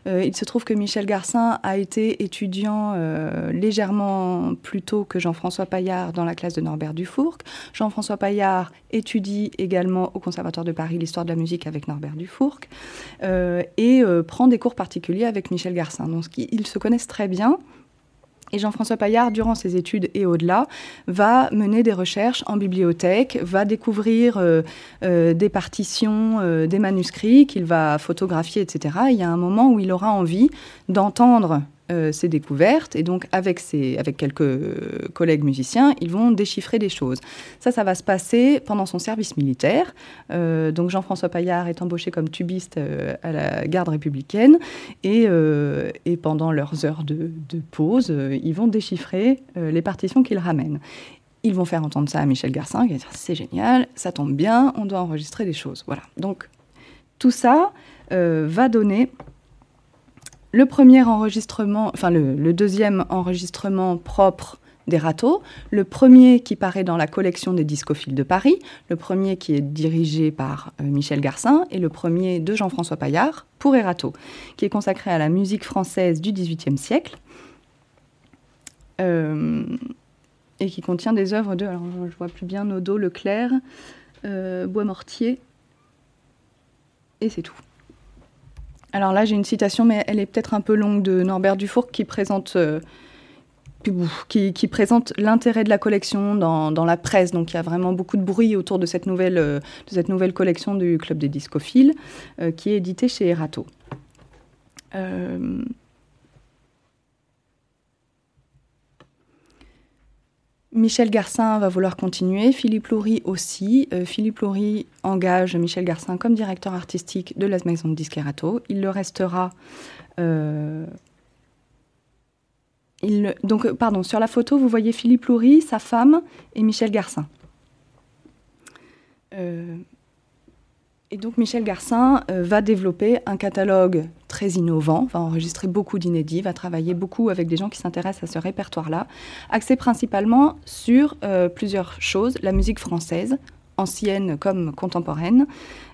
Euh, il se trouve que Michel Garcin a été étudiant euh, légèrement plus tôt que Jean-François Paillard dans la classe de Norbert Dufourc. Jean-François Paillard étudie également au Conservatoire de Paris l'histoire de la musique avec Norbert Dufourc euh, et prend des cours particuliers avec Michel Garcin. Donc ils se connaissent très bien. Et Jean-François Paillard, durant ses études et au-delà, va mener des recherches en bibliothèque, va découvrir euh, euh, des partitions, euh, des manuscrits qu'il va photographier, etc. il y a un moment où il aura envie d'entendre euh, ses découvertes et donc avec, ses, avec quelques collègues musiciens, ils vont déchiffrer des choses. Ça, ça va se passer pendant son service militaire. Euh, donc Jean-François Paillard est embauché comme tubiste euh, à la garde républicaine et, et pendant leurs heures de, de pause, ils vont déchiffrer les partitions qu'ils ramènent. Ils vont faire entendre ça à Michel Garcin, qui va dire c'est génial, ça tombe bien, on doit enregistrer des choses. Voilà. Donc tout ça va donner le premier enregistrement, enfin le, deuxième enregistrement propre des le premier qui paraît dans la collection des discophiles de Paris, le premier qui est dirigé par euh, Michel Garcin et le premier de Jean-François Paillard pour Erato, qui est consacré à la musique française du XVIIIe siècle euh, et qui contient des œuvres de, alors je vois plus bien Nodo, Leclerc, euh, Bois Mortier et c'est tout. Alors là, j'ai une citation, mais elle est peut-être un peu longue de Norbert Dufourc qui présente, euh, l'intérêt de la collection dans, la presse. Donc il y a vraiment beaucoup de bruit autour de cette nouvelle, euh, collection du Club des discophiles euh, qui est éditée chez Erato. Michel Garcin va vouloir continuer, Philippe Loury aussi. Euh, Philippe Loury engage Michel Garcin comme directeur artistique de la maison de Disquerato. Il le restera. Euh, donc, pardon, sur la photo, vous voyez Philippe Loury, sa femme et Michel Garcin. Euh, et donc Michel Garcin euh, va développer un catalogue très innovant, va enregistrer beaucoup d'inédits, va travailler beaucoup avec des gens qui s'intéressent à ce répertoire-là, axé principalement sur euh, plusieurs choses, la musique française, ancienne comme contemporaine,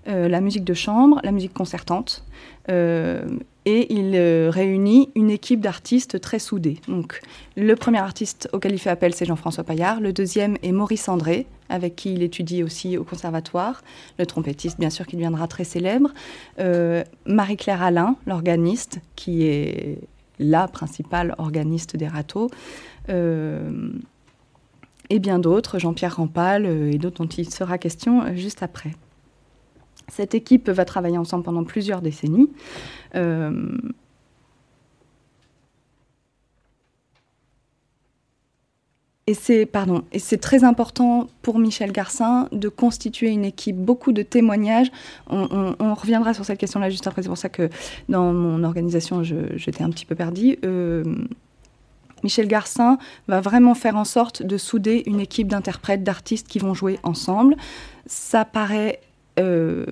euh, la musique de chambre, la musique concertante, et il réunit une équipe d'artistes très soudés. Donc, le premier artiste auquel il fait appel, c'est Jean-François Paillard. Le deuxième est Maurice André, avec qui il étudie aussi au conservatoire. Le trompettiste, bien sûr, qui deviendra très célèbre. Euh, Marie-Claire Alain, l'organiste, qui est la principale organiste des râteaux. Euh, et bien d'autres, Jean-Pierre Rampal euh, et d'autres dont il sera question juste après. Cette équipe va travailler ensemble pendant plusieurs décennies. Et c'est pardon, et c'est très important pour Michel Garcin de constituer une équipe, beaucoup de témoignages. On, reviendra sur cette question-là juste après. C'est pour ça que dans mon organisation, j'étais un petit peu perdue. Euh, Michel Garcin va vraiment faire en sorte de souder une équipe d'interprètes, d'artistes qui vont jouer ensemble. Ça paraît euh,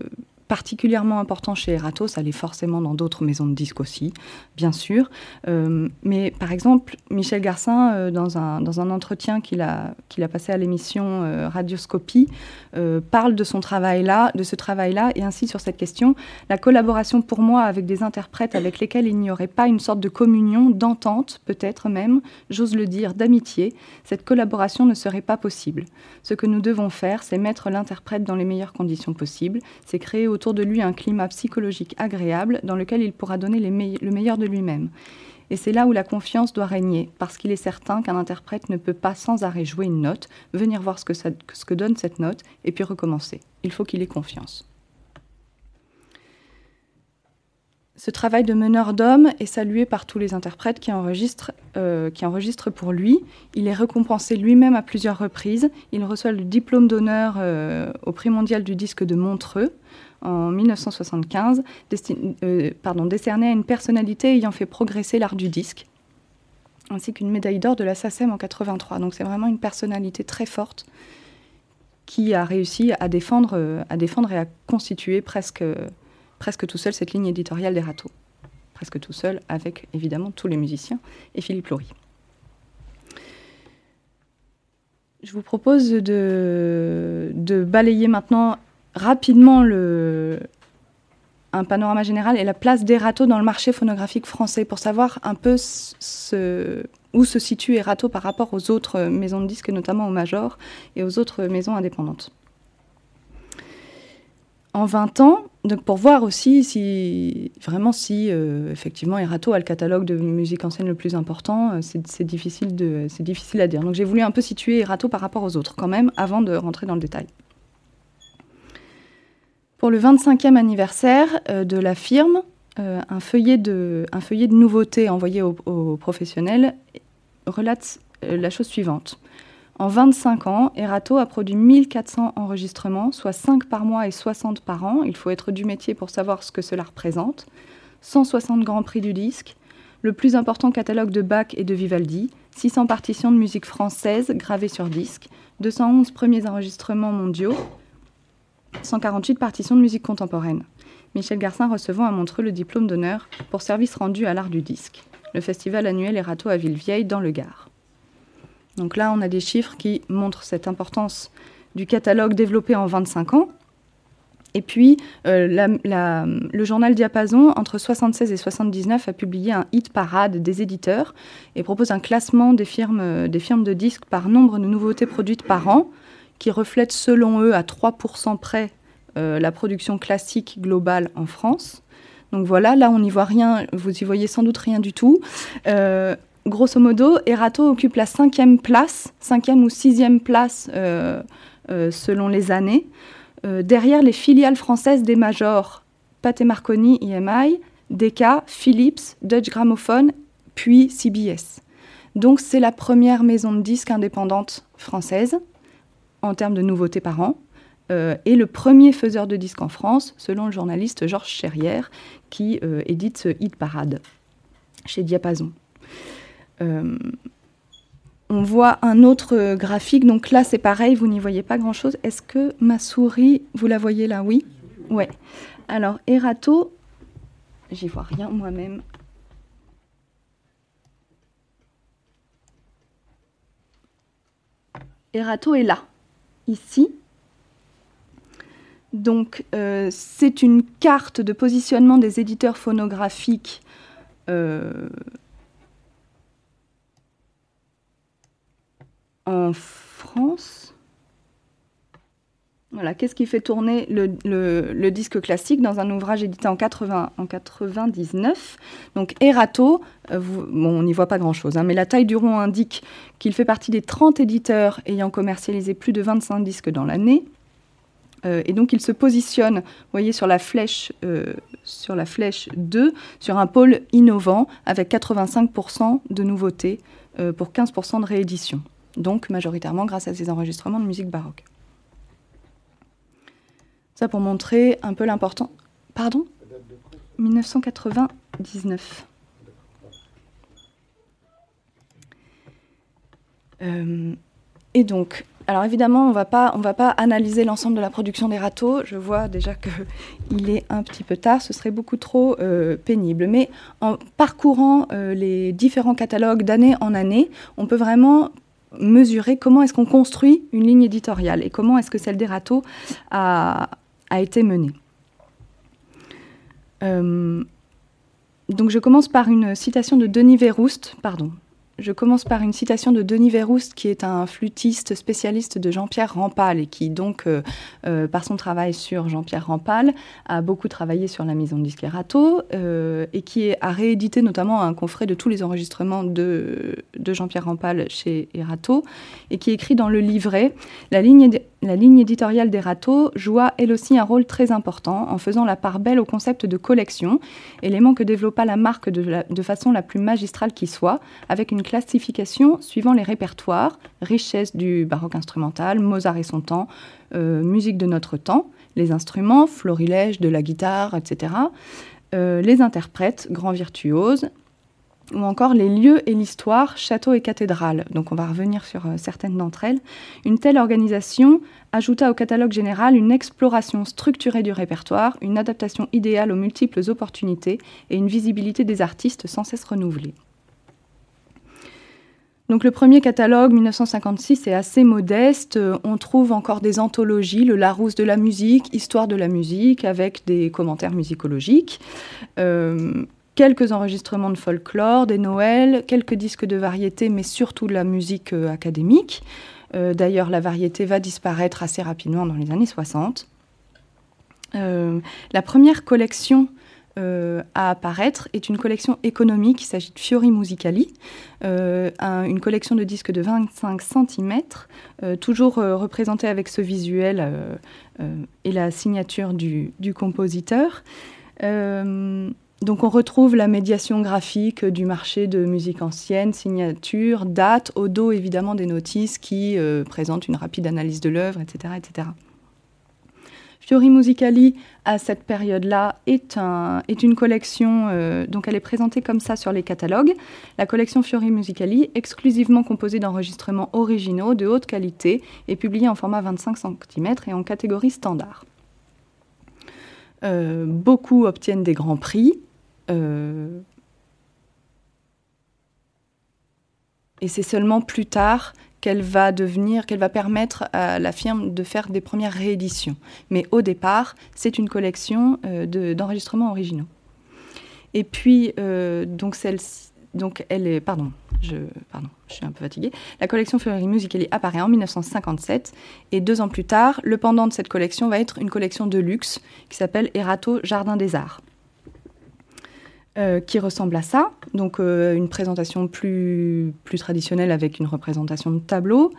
particulièrement important chez Erato, ça l'est forcément dans d'autres maisons de disques aussi, bien sûr. Euh, mais par exemple, Michel Garcin, euh, dans, un, dans un entretien qu'il a, qu'il a passé à l'émission euh, Radioscopie, parle de son travail-là, de ce travail-là, et ainsi sur cette question. La collaboration pour moi avec des interprètes avec lesquels il n'y aurait pas une sorte de communion, d'entente peut-être même, j'ose le dire, d'amitié, cette collaboration ne serait pas possible. Ce que nous devons faire, c'est mettre l'interprète dans les meilleures conditions possibles, c'est créer autour de lui un climat psychologique agréable dans lequel il pourra donner le meilleur de lui-même. Et c'est là où la confiance doit régner, parce qu'il est certain qu'un interprète ne peut pas sans arrêt jouer une note, venir voir ce que, ce que donne cette note, et puis recommencer. Il faut qu'il ait confiance. Ce travail de meneur d'homme est salué par tous les interprètes qui enregistrent, euh, qui pour lui. Il est récompensé lui-même à plusieurs reprises. Il reçoit le diplôme d'honneur euh, au prix mondial du disque de Montreux en 1975, euh, pardon, décerné à une personnalité ayant fait progresser l'art du disque, ainsi qu'une médaille d'or de la SACEM en 83. Donc c'est vraiment une personnalité très forte qui a réussi à défendre, à défendre et à constituer presque presque tout seul cette ligne éditoriale des râteaux. Presque tout seul, avec évidemment tous les musiciens et Philippe Laurie. Je vous propose de, balayer maintenant rapidement un panorama général et la place d'Erato dans le marché phonographique français pour savoir un peu où se situe Erato par rapport aux autres maisons de disques, notamment aux majors et aux autres maisons indépendantes en 20 ans, donc pour voir aussi si vraiment si euh, effectivement Erato a le catalogue de musique ancienne le plus important, euh, c'est difficile à dire. Donc j'ai voulu un peu situer Erato par rapport aux autres quand même avant de rentrer dans le détail. Pour le 25e anniversaire euh, de la firme, un, feuillet de, un feuillet de nouveautés envoyé aux professionnels relate la chose suivante. En 25 ans, Erato a produit 1400 enregistrements, soit 5 par mois et 60 par an. Il faut être du métier pour savoir ce que cela représente. 160 grands prix du disque, le plus important catalogue de Bach et de Vivaldi, 600 partitions de musique française gravées sur disque, 211 premiers enregistrements mondiaux, 148 partitions de musique contemporaine. Michel Garcin recevant à Montreux le diplôme d'honneur pour service rendu à l'art du disque. Le festival annuel Erato à Villevieille dans le Gard. Donc là, on a des chiffres qui montrent cette importance du catalogue développé en 25 ans. Et puis, euh, le journal Diapason, entre 76 et 79, a publié un hit parade des éditeurs et propose un classement des firmes, des firmes de disques par nombre de nouveautés produites par an, qui reflète selon eux à 3% près euh, la production classique globale en France. Donc voilà, là on n'y voit rien, vous y voyez sans doute rien du tout. Euh, grosso modo, Erato occupe la cinquième place, cinquième ou sixième place euh, selon les années, derrière les filiales françaises des majors Pathé Marconi, EMI, Decca, Philips, Dutch Gramophone, puis CBS. Donc c'est la première maison de disques indépendante française en termes de nouveautés par an. et le premier faiseur de disques en France, selon le journaliste Georges Cherrière, qui édite ce Hit Parade chez Diapason. Euh, on voit un autre graphique. Donc là, c'est pareil, vous n'y voyez pas grand-chose. Est-ce que ma souris, vous la voyez là? Oui? Ouais. Alors, Erato, j'y vois rien moi-même. Erato est là, Donc, euh, c'est une carte de positionnement des éditeurs phonographiques euh, en France. Voilà, qu'est-ce qui fait tourner le, disque classique dans un ouvrage édité en, 80, en 99 Donc Erato, euh, on n'y voit pas grand-chose, hein, mais la taille du rond indique qu'il fait partie des 30 éditeurs ayant commercialisé plus de 25 disques dans l'année. Euh, et donc il se positionne, vous voyez, sur la flèche, euh, sur la flèche 2, sur un pôle innovant avec 85% de nouveautés pour 15% de réédition donc majoritairement grâce à ces enregistrements de musique baroque. Ça pour montrer un peu l'important. Pardon? 1999. Euh, et donc, alors évidemment, on ne va pas analyser l'ensemble de la production des râteaux. Je vois déjà qu'il [laughs] est un petit peu tard, ce serait beaucoup trop euh, pénible. Mais en parcourant euh, les différents catalogues d'année en année, on peut vraiment mesurer comment est-ce qu'on construit une ligne éditoriale et comment est-ce que celle des râteaux a, été menée. Euh, donc je commence par une citation de Denis Verroust, pardon, je commence par une citation de Denis Verrouste, qui est un flûtiste spécialiste de Jean-Pierre Rampal et qui, donc, euh, euh, par son travail sur Jean-Pierre Rampal, a beaucoup travaillé sur la maison de disque Erato et qui a réédité notamment un coffret de tous les enregistrements de, Jean-Pierre Rampal chez Erato et qui écrit dans le livret La ligne, la ligne éditoriale d'Erato joua elle aussi un rôle très important en faisant la part belle au concept de collection, élément que développa la marque de, de façon la plus magistrale qui soit, avec une classification suivant les répertoires, richesse du baroque instrumental, Mozart et son temps, euh, musique de notre temps, les instruments, florilège de la guitare, etc., euh, les interprètes, grands virtuoses, ou encore les lieux et l'histoire, châteaux et cathédrales. Donc on va revenir sur euh, certaines d'entre elles. Une telle organisation ajouta au catalogue général une exploration structurée du répertoire, une adaptation idéale aux multiples opportunités et une visibilité des artistes sans cesse renouvelée. Donc le premier catalogue, 1956, est assez modeste. On trouve encore des anthologies, le Larousse de la musique, Histoire de la musique, avec des commentaires musicologiques. Euh, quelques enregistrements de folklore, des Noëls, quelques disques de variété, mais surtout de la musique euh, académique. Euh, d'ailleurs, la variété va disparaître assez rapidement dans les années 60. la première collection euh, à apparaître est une collection économique. Il s'agit de Fiori Musicali, euh, une collection de disques de 25 cm, euh, toujours représentée avec ce visuel et la signature du, du compositeur. donc on retrouve la médiation graphique du marché de musique ancienne, signature, date, au dos évidemment des notices qui présentent une rapide analyse de l'œuvre, etc., etc. Fiori Musicali, à cette période-là, est, une collection, euh, donc elle est présentée comme ça sur les catalogues. La collection Fiori Musicali, exclusivement composée d'enregistrements originaux de haute qualité et publiée en format 25 cm et en catégorie standard. Euh, beaucoup obtiennent des grands prix. Euh, et c'est seulement plus tard qu'elle va devenir, qu'elle va permettre à la firme de faire des premières rééditions. Mais au départ, c'est une collection euh, d'enregistrements originaux. Et puis, euh, donc celle donc elle est, pardon, je, pardon, je suis un peu fatiguée. La collection Fury Musicali apparaît en 1957 et deux ans plus tard, le pendant de cette collection va être une collection de luxe qui s'appelle Erato Jardin des Arts. Euh, qui ressemble à ça. Donc euh, une présentation plus, traditionnelle avec une représentation de tableau.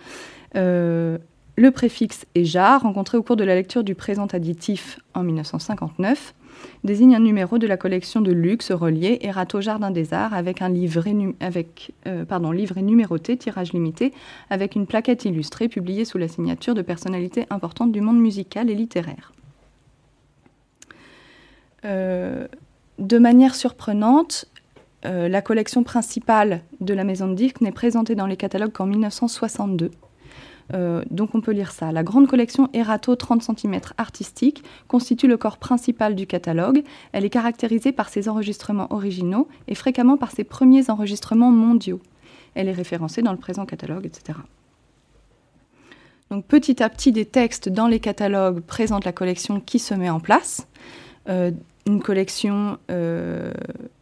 Euh, le préfixe EJA, rencontré au cours de la lecture du présent additif en 1959, désigne un numéro de la collection de luxe relié Erato Jardin des Arts avec un livret numéroté, tirage limité, avec une plaquette illustrée publiée sous la signature de personnalités importantes du monde musical et littéraire. De manière surprenante, euh, la collection principale de la maison de disques n'est présentée dans les catalogues qu'en 1962. Euh, donc on peut lire ça. La grande collection Erato 30 cm artistique constitue le corps principal du catalogue. Elle est caractérisée par ses enregistrements originaux et fréquemment par ses premiers enregistrements mondiaux. Elle est référencée dans le présent catalogue, etc. Donc petit à petit, des textes dans les catalogues présentent la collection qui se met en place. Euh, une collection euh,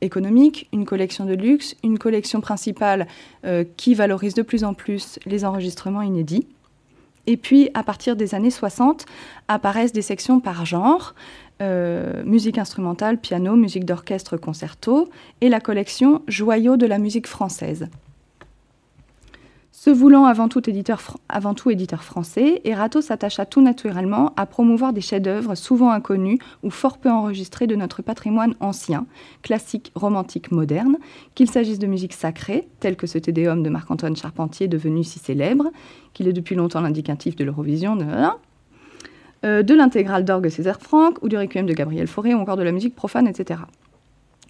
économique, une collection de luxe, une collection principale euh, qui valorise de plus en plus les enregistrements inédits. Et puis, à partir des années 60, apparaissent des sections par genre, euh, musique instrumentale, piano, musique d'orchestre, concerto, et la collection Joyaux de la musique française. Se voulant avant tout, éditeur, français, Erato s'attacha tout naturellement à promouvoir des chefs-d'œuvre souvent inconnus ou fort peu enregistrés de notre patrimoine ancien, classique, romantique, moderne, qu'il s'agisse de musique sacrée, telle que ce Tédéum de Marc-Antoine Charpentier devenu si célèbre, qu'il est depuis longtemps l'indicatif de l'Eurovision, de, euh, de l'intégrale d'orgue César Franck ou du requiem de Gabriel Fauré ou encore de la musique profane, etc.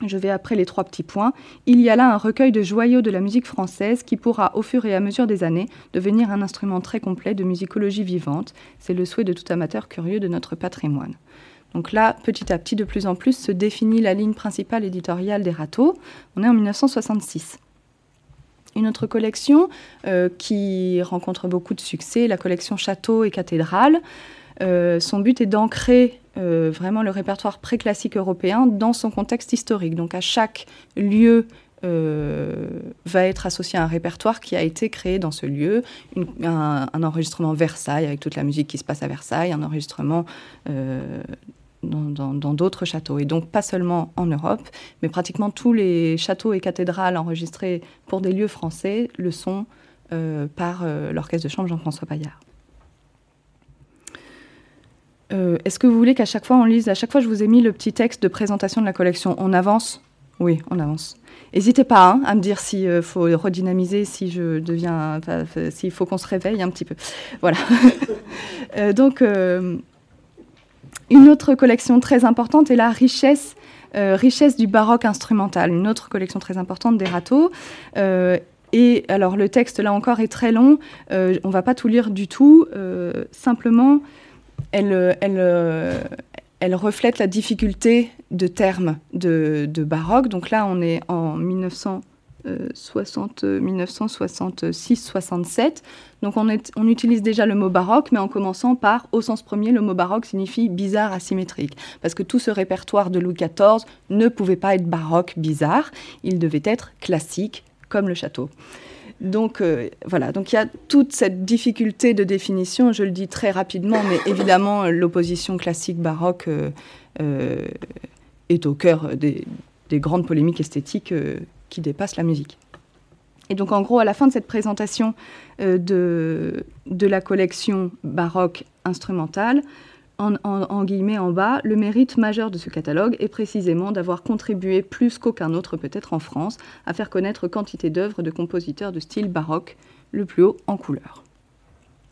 Je vais après les trois petits points. Il y a là un recueil de joyaux de la musique française qui pourra, au fur et à mesure des années, devenir un instrument très complet de musicologie vivante. C'est le souhait de tout amateur curieux de notre patrimoine. Donc là, petit à petit, de plus en plus, se définit la ligne principale éditoriale des râteaux. On est en 1966. Une autre collection euh, qui rencontre beaucoup de succès, la collection Château et Cathédrale. Euh, son but est d'ancrer euh, vraiment le répertoire préclassique européen dans son contexte historique. Donc à chaque lieu va être associé un répertoire qui a été créé dans ce lieu, un, enregistrement Versailles avec toute la musique qui se passe à Versailles, un enregistrement dans d'autres châteaux. Et donc pas seulement en Europe, mais pratiquement tous les châteaux et cathédrales enregistrés pour des lieux français le sont euh, par euh, l'orchestre de chambre Jean-François Paillard. Euh, est-ce que vous voulez qu'à chaque fois on lise, à chaque fois je vous ai mis le petit texte de présentation de la collection, on avance? Oui, on avance. N'hésitez pas hein, à me dire s'il faut redynamiser, si je deviens, s'il faut qu'on se réveille un petit peu. Voilà. [laughs] donc une autre collection très importante est la richesse, euh, richesse du baroque instrumental, une autre collection très importante des râteaux. Euh, et alors le texte là encore est très long, euh, on ne va pas tout lire du tout, simplement elle, elle, elle, reflète la difficulté de termes de, baroque. Donc là on est en 1900. 1966-67. Euh, Donc on, on, utilise déjà le mot baroque, mais en commençant par, au sens premier, le mot baroque signifie bizarre asymétrique. Parce que tout ce répertoire de Louis XIV ne pouvait pas être baroque, bizarre, il devait être classique, comme le château. Donc euh, voilà, donc il y a toute cette difficulté de définition, je le dis très rapidement, mais évidemment l'opposition classique baroque euh, est au cœur des, des grandes polémiques esthétiques qui dépasse la musique. Et donc en gros, à la fin de cette présentation euh, de, de la collection baroque instrumentale, en, guillemets en bas, le mérite majeur de ce catalogue est précisément d'avoir contribué plus qu'aucun autre peut-être en France à faire connaître quantité d'œuvres de compositeurs de style baroque, le plus haut en couleur.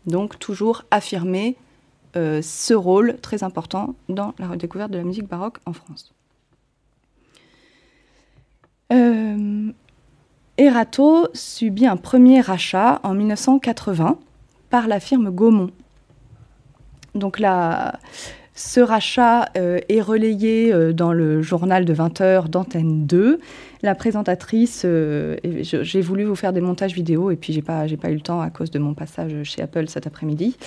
Donc toujours affirmer euh, ce rôle très important dans la redécouverte de la musique baroque en France. Euh, Erato subit un premier rachat en 1980 par la firme Gaumont. Donc là, ce rachat euh, est relayé euh, dans le journal de 20h d'Antenne 2. La présentatrice, j'ai voulu vous faire des montages vidéo et puis j'ai pas, pas eu le temps à cause de mon passage chez Apple cet après-midi.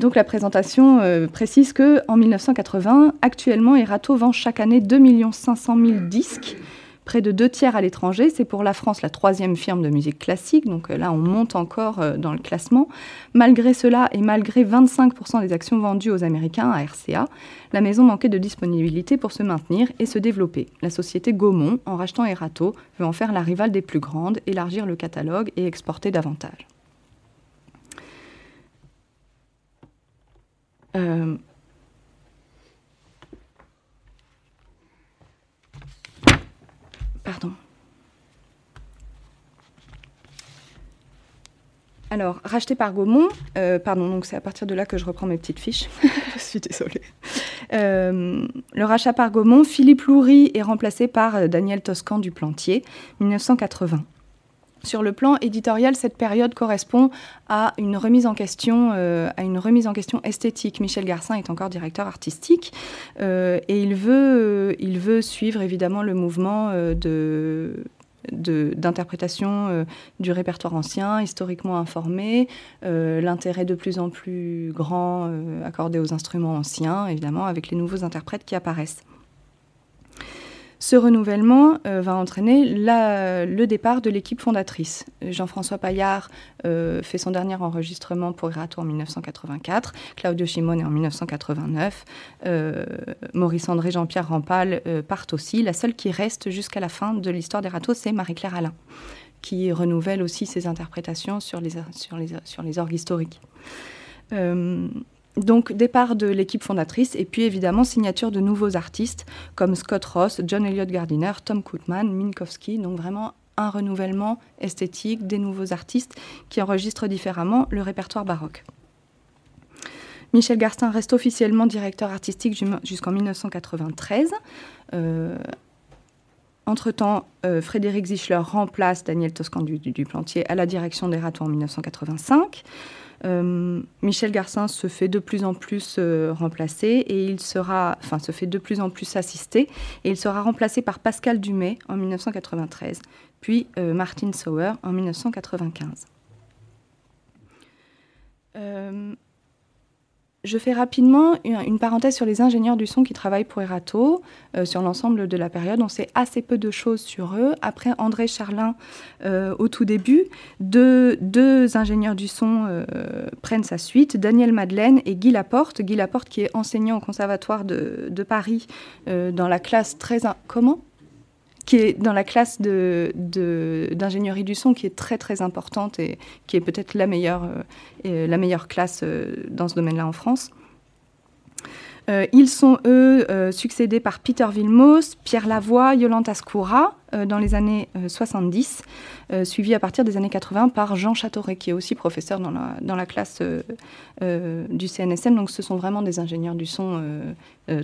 donc la présentation précise que en 1980, actuellement, Erato vend chaque année 2 500 000 disques près de deux tiers à l'étranger. C'est pour la France la troisième firme de musique classique, donc euh, là on monte encore euh, dans le classement. Malgré cela et malgré 25% des actions vendues aux Américains à RCA, la maison manquait de disponibilité pour se maintenir et se développer. La société Gaumont, en rachetant Erato, veut en faire la rivale des plus grandes, élargir le catalogue et exporter davantage. Euh, Alors, racheté par Gaumont, euh, pardon, donc c'est à partir de là que je reprends mes petites fiches. [laughs] je suis désolée. Euh, le rachat par Gaumont, Philippe Loury est remplacé par euh, Daniel Toscan du Plantier, 1980. Sur le plan éditorial, cette période correspond à une remise en question, euh, à une remise en question esthétique. Michel Garcin est encore directeur artistique euh, et il veut, il veut suivre évidemment le mouvement euh, de d'interprétation du répertoire ancien, historiquement informé, l'intérêt de plus en plus grand accordé aux instruments anciens, évidemment, avec les nouveaux interprètes qui apparaissent. Ce renouvellement euh, va entraîner le départ de l'équipe fondatrice. Jean-François Paillard euh, fait son dernier enregistrement pour Erato en 1984, Claudio Simone en 1989, euh, Maurice André, Jean-Pierre Rampal partent aussi. La seule qui reste jusqu'à la fin de l'histoire d'Erato, c'est Marie-Claire Alain, qui renouvelle aussi ses interprétations sur les, sur sur les orgues historiques. Donc départ de l'équipe fondatrice et puis évidemment signature de nouveaux artistes comme Scott Ross, John Elliott Gardiner, Tom Koopman, Minkowski. Donc vraiment un renouvellement esthétique des nouveaux artistes qui enregistrent différemment le répertoire baroque. Michel Garstin reste officiellement directeur artistique jusqu'en 1993. Euh, entre-temps, euh, Frédéric Zichler remplace Daniel Toscan du, Plantier à la direction des Ratons en 1985. Euh, Michel Garcin se fait de plus en plus euh, remplacer et il sera, enfin, se fait de plus en plus assister et il sera remplacé par Pascal Dumay en 1993, puis euh, Martin Sauer en 1995. Je fais rapidement une, parenthèse sur les ingénieurs du son qui travaillent pour Erato euh, sur l'ensemble de la période. On sait assez peu de choses sur eux. Après André Charlin, euh, au tout début, deux, ingénieurs du son euh, prennent sa suite, Daniel Madeleine et Guy Laporte. Guy Laporte qui est enseignant au Conservatoire de, de Paris dans la classe très... Comment? Qui est dans la classe d'ingénierie de, du son, qui est très très importante et qui est peut-être la meilleure, euh, la meilleure classe euh, dans ce domaine-là en France. Euh, ils sont, eux, euh, succédés par Peter Vilmos, Pierre Lavoie, Yolande Ascoura euh, dans les années 70, suivi à partir des années 80 par Jean Châteauret, qui est aussi professeur dans la, dans la classe du CNSM. Donc ce sont vraiment des ingénieurs du son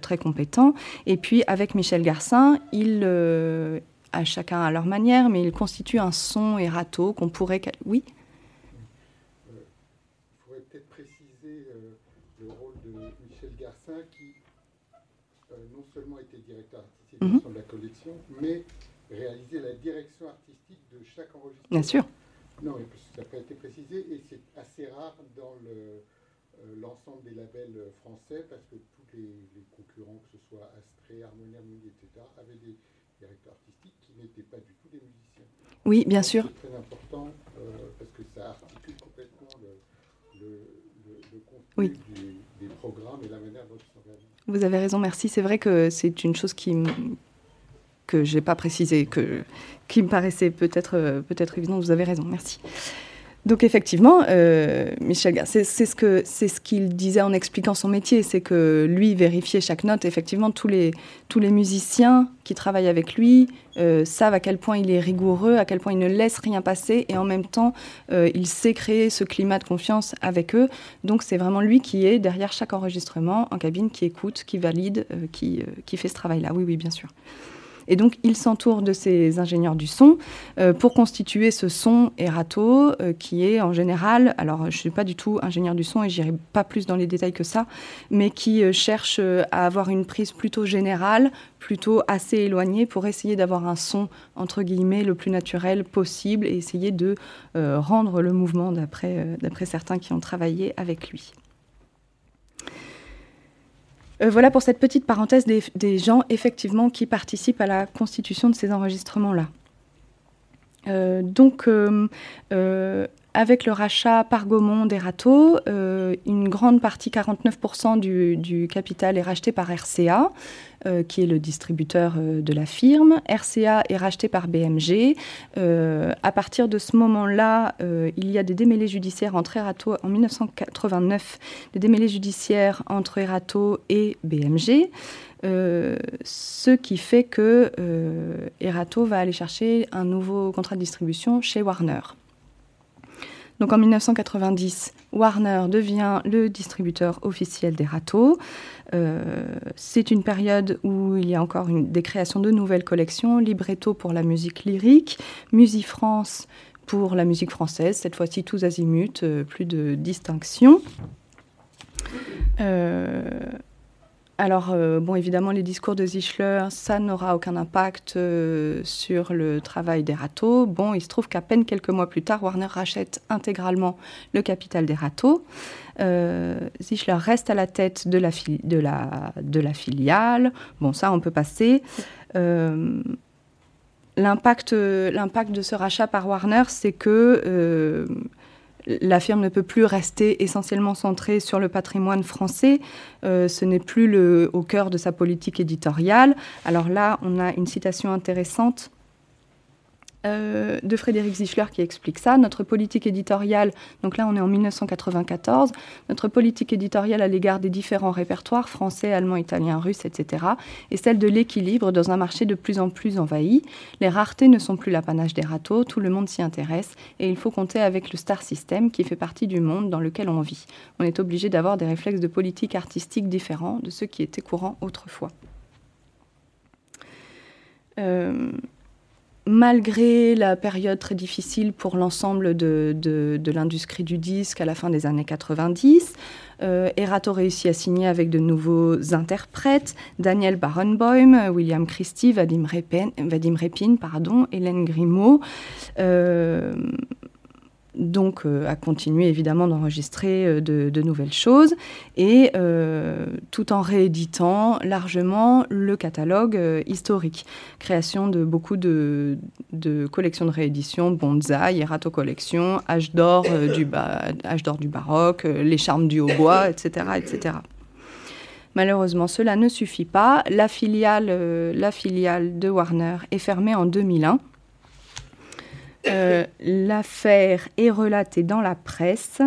très compétents. Et puis avec Michel Garcin, ils, à chacun à leur manière, mais ils constituent un son errato qu'on pourrait... Oui? Mhm. de la collection, mais réaliser la direction artistique de chaque enregistrement. Bien sûr. Non, ça n'a pas été précisé et c'est assez rare dans euh, l'ensemble des labels français parce que tous les, concurrents, que ce soit Astré, Harmonia, etc., avaient des directeurs artistiques qui n'étaient pas du tout des musiciens. Oui, bien sûr. C'est très important euh, parce que ça articule complètement le, le, le, contenu des, des, programmes et la manière dont ils s'organisent. Vous avez raison, merci. C'est vrai que c'est une chose qui que j'ai pas précisé, que qui me paraissait peut-être euh, peut-être évident. Vous avez raison, merci. Donc effectivement, euh, Michel c'est ce que c'est ce qu'il disait en expliquant son métier, c'est que lui vérifiait chaque note. Effectivement, tous les tous les musiciens qui travaillent avec lui euh, savent à quel point il est rigoureux, à quel point il ne laisse rien passer, et en même temps, euh, il sait créer ce climat de confiance avec eux. Donc c'est vraiment lui qui est derrière chaque enregistrement en cabine, qui écoute, qui valide, qui qui fait ce travail-là. Oui, oui, bien sûr. Et donc, il s'entoure de ces ingénieurs du son euh, pour constituer ce son Erato, euh, qui est en général, alors je ne suis pas du tout ingénieur du son et j'irai pas plus dans les détails que ça, mais qui euh, cherche à avoir une prise plutôt générale, plutôt assez éloignée pour essayer d'avoir un son, entre guillemets, le plus naturel possible et essayer de rendre le mouvement d'après certains qui ont travaillé avec lui. Euh, voilà pour cette petite parenthèse des, gens effectivement qui participent à la constitution de ces enregistrements-là. Euh, donc, euh, avec le rachat par Gaumont des râteaux, une grande partie, 49% du, capital est racheté par RCA, euh, qui est le distributeur euh, de la firme. RCA est racheté par BMG. Euh, à partir de ce moment-là, il y a des démêlés judiciaires entre Erato en 1989, des démêlés judiciaires entre Erato et BMG. ce qui fait que Erato va aller chercher un nouveau contrat de distribution chez Warner. Donc en 1990, Warner devient le distributeur officiel des râteaux. Euh, c'est une période où il y a encore une, des créations de nouvelles collections, libretto pour la musique lyrique, Musique France pour la musique française, cette fois-ci tous azimuts, euh, plus de distinction. Euh, alors, euh, bon, évidemment, les discours de Zischler, ça n'aura aucun impact euh, sur le travail des râteaux. Bon, il se trouve qu'à peine quelques mois plus tard, Warner rachète intégralement le capital des râteaux. Euh, Zischler reste à la tête de la, filiale. Bon, ça, on peut passer. L'impact de ce rachat par Warner, c'est que la firme ne peut plus rester essentiellement centrée sur le patrimoine français. Euh, ce n'est plus au cœur de sa politique éditoriale. Alors là, on a une citation intéressante euh, de Frédéric Zischler qui explique ça. Notre politique éditoriale, donc là on est en 1994, notre politique éditoriale à l'égard des différents répertoires français, allemand, italien, russe, etc., est celle de l'équilibre dans un marché de plus en plus envahi. Les raretés ne sont plus l'apanage des râteaux, tout le monde s'y intéresse et il faut compter avec le star system qui fait partie du monde dans lequel on vit. On est obligé d'avoir des réflexes de politique artistique différents de ceux qui étaient courants autrefois. Euh, malgré la période très difficile pour l'ensemble de, l'industrie du disque à la fin des années 90, euh, Erato réussit à signer avec de nouveaux interprètes, Daniel Barenboim, William Christie, Vadim Repin, pardon, Hélène Grimaud. Euh, donc a continué évidemment d'enregistrer de, nouvelles choses, et tout en rééditant largement le catalogue historique. Création de beaucoup de, collections de réédition, Bonsaï, Erato Collection, Âge d'or du, baroque, Les charmes du hautbois, etc. etc. Malheureusement, cela ne suffit pas. Euh, la filiale de Warner est fermée en 2001. Euh, l'affaire est relatée dans la presse.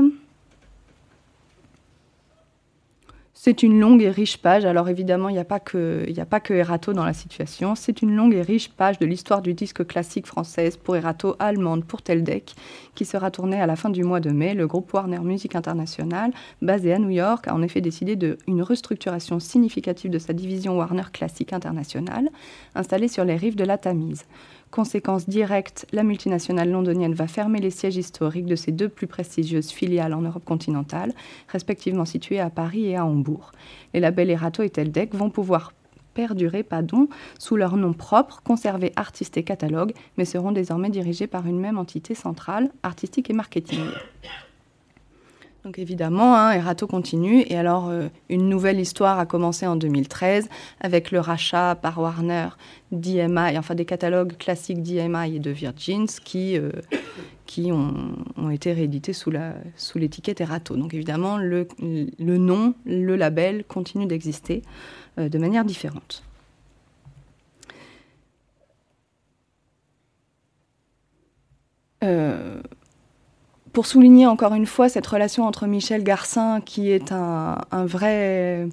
C'est une longue et riche page. Alors évidemment, il n'y a, pas que, Erato dans la situation. C'est une longue et riche page de l'histoire du disque classique française pour Erato, allemande pour Teldec, qui sera tournée à la fin du mois de mai. Le groupe Warner Music International, basé à New York, a en effet décidé d'une restructuration significative de sa division Warner Classique International, installée sur les rives de la Tamise. Conséquence directe, la multinationale londonienne va fermer les sièges historiques de ses deux plus prestigieuses filiales en Europe continentale, respectivement situées à Paris et à Hambourg. Les labels Erato et Teldec vont pouvoir perdurer pardon, sous leur nom propre, conserver artistes et catalogues, mais seront désormais dirigés par une même entité centrale, artistique et marketing. Donc évidemment, hein, Erato continue. Et alors, euh, une nouvelle histoire a commencé en 2013 avec le rachat par Warner d'EMI, enfin des catalogues classiques d'EMI et de Virgins qui, euh, ont, été réédités sous, sous l'étiquette Erato. Donc évidemment, le, nom, le label continue d'exister euh, de manière différente. Pour souligner encore une fois cette relation entre Michel Garcin, qui est un, vrai,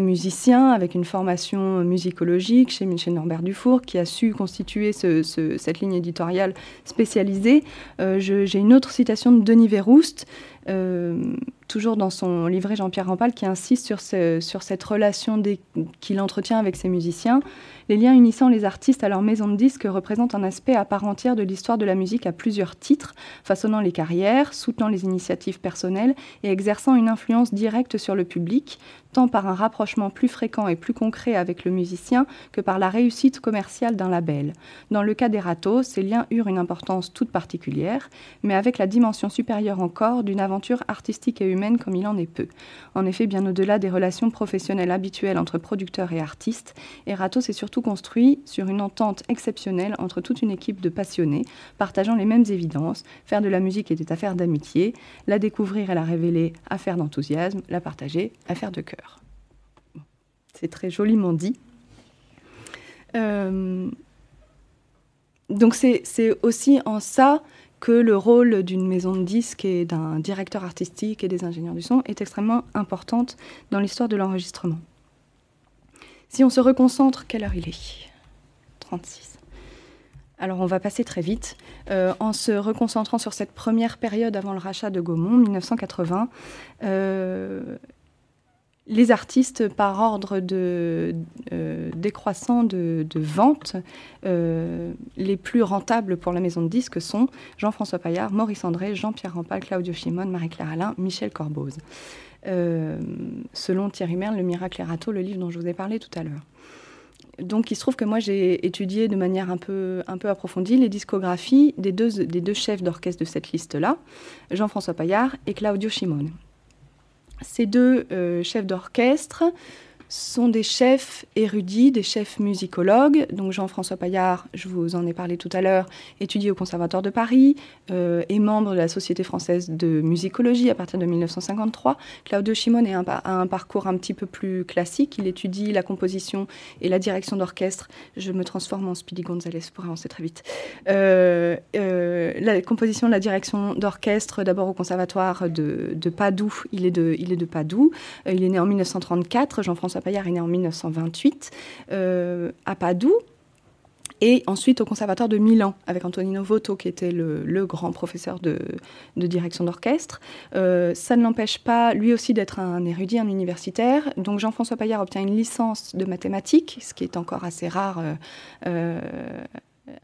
musicien avec une formation musicologique chez Michel Norbert Dufour, qui a su constituer cette ligne éditoriale spécialisée. Euh, j'ai une autre citation de Denis Verroust, euh, toujours dans son livret Jean-Pierre Rampal, qui insiste sur, cette relation qu'il entretient avec ses musiciens. Les liens unissant les artistes à leur maison de disques représentent un aspect à part entière de l'histoire de la musique à plusieurs titres, façonnant les carrières, soutenant les initiatives personnelles et exerçant une influence directe sur le public, tant par un rapprochement plus fréquent et plus concret avec le musicien que par la réussite commerciale d'un label. Dans le cas des Ratos, ces liens eurent une importance toute particulière, mais avec la dimension supérieure encore d'une aventure artistique et humaine comme il en est peu. En effet, bien au-delà des relations professionnelles habituelles entre producteurs et artistes, Eratos est surtout construit sur une entente exceptionnelle entre toute une équipe de passionnés, partageant les mêmes évidences. Faire de la musique était affaire d'amitié, la découvrir et la révéler, affaire d'enthousiasme, la partager, affaire de cœur. C'est très joliment dit. Euh, donc c'est aussi en ça que le rôle d'une maison de disques et d'un directeur artistique et des ingénieurs du son est extrêmement importante dans l'histoire de l'enregistrement. Si on se reconcentre, quelle heure il est? 36. Alors on va passer très vite. Euh, en se reconcentrant sur cette première période avant le rachat de Gaumont, 1980, les artistes par ordre de, euh, décroissant de, vente, euh, les plus rentables pour la maison de disques sont Jean-François Paillard, Maurice André, Jean-Pierre Rampal, Claudio Chimone, Marie-Claire Alain, Michel Corboz. Euh, selon Thierry Merle, Le Miracle Erato, le livre dont je vous ai parlé tout à l'heure. Donc il se trouve que moi j'ai étudié de manière un peu, un peu approfondie les discographies des deux, des deux chefs d'orchestre de cette liste-là, Jean-François Paillard et Claudio Chimone. Ces deux euh, chefs d'orchestre sont des chefs érudits, des chefs musicologues. Donc Jean-François Paillard, je vous en ai parlé tout à l'heure, étudie au Conservatoire de Paris, euh, est membre de la Société française de musicologie à partir de 1953. Claudio Chimone a un, parcours un petit peu plus classique. Il étudie la composition et la direction d'orchestre. Je me transforme en Speedy Gonzalez pour avancer très vite. Euh, euh, la composition, la direction d'orchestre, d'abord au Conservatoire de, Padoue. Il est de, il est de Padoue. il est né en 1934. Jean-François Paillard est né en 1928 euh, à Padoue. Et ensuite au Conservatoire de Milan, avec Antonino Voto, qui était le, grand professeur de, direction d'orchestre. Euh, ça ne l'empêche pas, lui aussi, d'être un érudit, un universitaire. Donc Jean-François Paillard obtient une licence de mathématiques, ce qui est encore assez rare euh,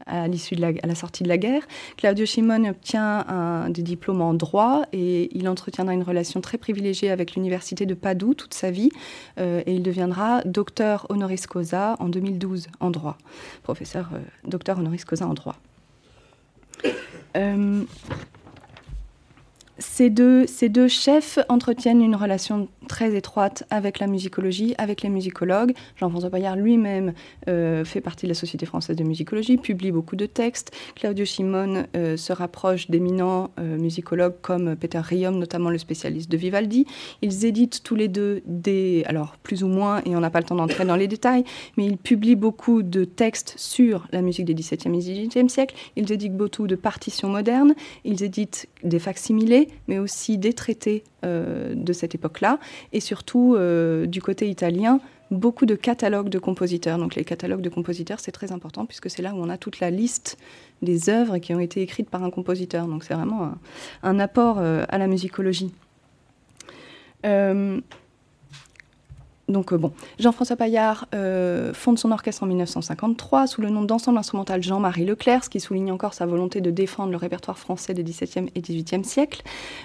à l'issue de la, sortie de la guerre. Claudio Chimone obtient des diplômes en droit et il entretiendra une relation très privilégiée avec l'université de Padoue toute sa vie euh, et il deviendra docteur honoris causa en 2012 en droit, professeur euh, docteur honoris causa en droit. Euh, ces deux, ces deux chefs entretiennent une relation très étroite avec la musicologie, avec les musicologues. Jean-François Paillard lui-même euh, fait partie de la Société française de musicologie, publie beaucoup de textes. Claudio Simone euh, se rapproche d'éminents euh, musicologues comme Peter Riom, notamment le spécialiste de Vivaldi. Ils éditent tous les deux des, alors plus ou moins, et on n'a pas le temps d'entrer dans les détails, mais ils publient beaucoup de textes sur la musique des XVIIe et XVIIIe siècles. Ils éditent beaucoup de partitions modernes. Ils éditent des facsimilés mais aussi des traités euh, de cette époque-là, et surtout euh, du côté italien, beaucoup de catalogues de compositeurs. Donc les catalogues de compositeurs, c'est très important puisque c'est là où on a toute la liste des œuvres qui ont été écrites par un compositeur. Donc c'est vraiment un, apport euh, à la musicologie. Donc bon, Jean-François Paillard fonde son orchestre en 1953 sous le nom d'ensemble instrumental Jean-Marie Leclerc, ce qui souligne encore sa volonté de défendre le répertoire français des XVIIe et XVIIIe siècles.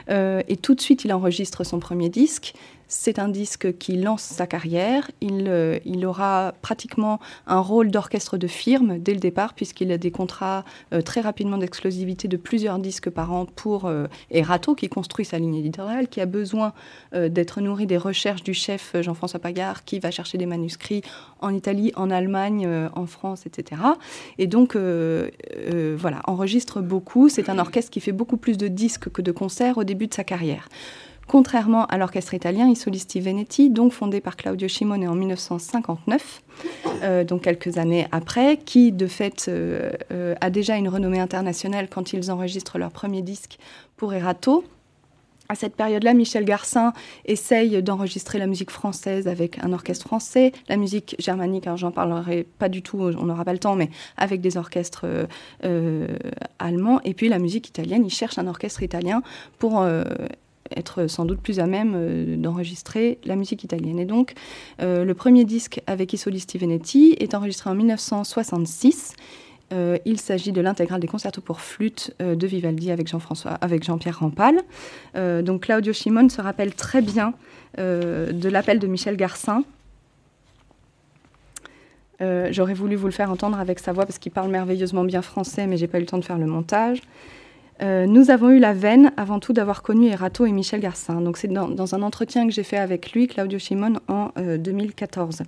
et tout de suite, il enregistre son premier disque. C'est un disque qui lance sa carrière. Il, euh, il aura pratiquement un rôle d'orchestre de firme dès le départ, puisqu'il a des contrats euh, très rapidement d'exclusivité de plusieurs disques par an pour euh, Erato, qui construit sa ligne éditoriale, qui a besoin d'être nourri des recherches du chef Jean-François Pagard, qui va chercher des manuscrits en Italie, en Allemagne, en France, etc. Et donc, voilà, enregistre beaucoup. C'est un orchestre qui fait beaucoup plus de disques que de concerts au début de sa carrière. Contrairement à l'orchestre italien I Solisti Veneti, donc fondé par Claudio Cimone en 1959, euh, donc quelques années après, qui de fait euh, euh, a déjà une renommée internationale quand ils enregistrent leur premier disque pour Erato. À cette période-là, Michel Garcin essaye d'enregistrer la musique française avec un orchestre français, la musique germanique, j'en parlerai pas du tout, on n'aura pas le temps, mais avec des orchestres allemands, et puis la musique italienne, il cherche un orchestre italien pour être sans doute plus à même euh, d'enregistrer la musique italienne. Et donc, euh, le premier disque avec I Solisti est enregistré en 1966. Euh, il s'agit de l'intégrale des concertos pour flûte de Vivaldi avec Jean-François, avec Jean-Pierre Rampal. donc Claudio Simone se rappelle très bien de l'appel de Michel Garcin. J'aurais voulu vous le faire entendre avec sa voix parce qu'il parle merveilleusement bien français, mais j'ai pas eu le temps de faire le montage. Euh, nous avons eu la veine, avant tout, d'avoir connu Erato et Michel Garcin. Donc, c'est dans, un entretien que j'ai fait avec lui, Claudio Simone, en 2014. Euh,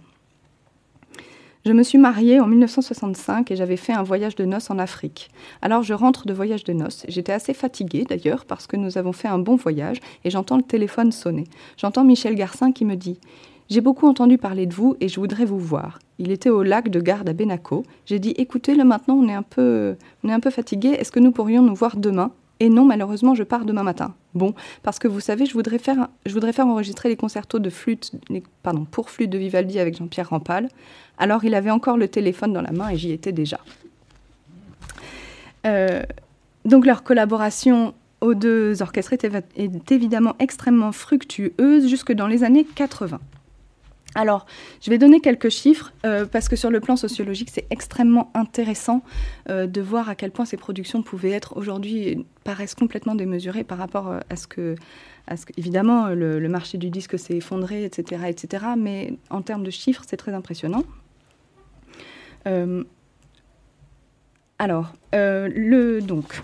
je me suis mariée en 1965 et j'avais fait un voyage de noces en Afrique. Alors je rentre de voyage de noces. J'étais assez fatiguée d'ailleurs parce que nous avons fait un bon voyage et j'entends le téléphone sonner. J'entends Michel Garcin qui me dit j'ai beaucoup entendu parler de vous et je voudrais vous voir. Il était au lac de garde à Benaco. J'ai dit écoutez, là maintenant on est un peu, on est un peu fatigué. Est-ce que nous pourrions nous voir demain? Et non, malheureusement, je pars demain matin. Bon, parce que vous savez, je voudrais faire, je voudrais faire enregistrer les concertos de flûte, pardon, pour flûte de Vivaldi avec Jean-Pierre Rampal. Alors il avait encore le téléphone dans la main et j'y étais déjà. Euh, donc leur collaboration aux deux orchestres est évidemment extrêmement fructueuse jusque dans les années 80. Alors, je vais donner quelques chiffres euh, parce que sur le plan sociologique, c'est extrêmement intéressant euh, de voir à quel point ces productions pouvaient être aujourd'hui paraissent complètement démesurées par rapport euh, à ce que, à ce que évidemment, le, marché du disque s'est effondré, etc., etc. Mais en termes de chiffres, c'est très impressionnant. alors, le donc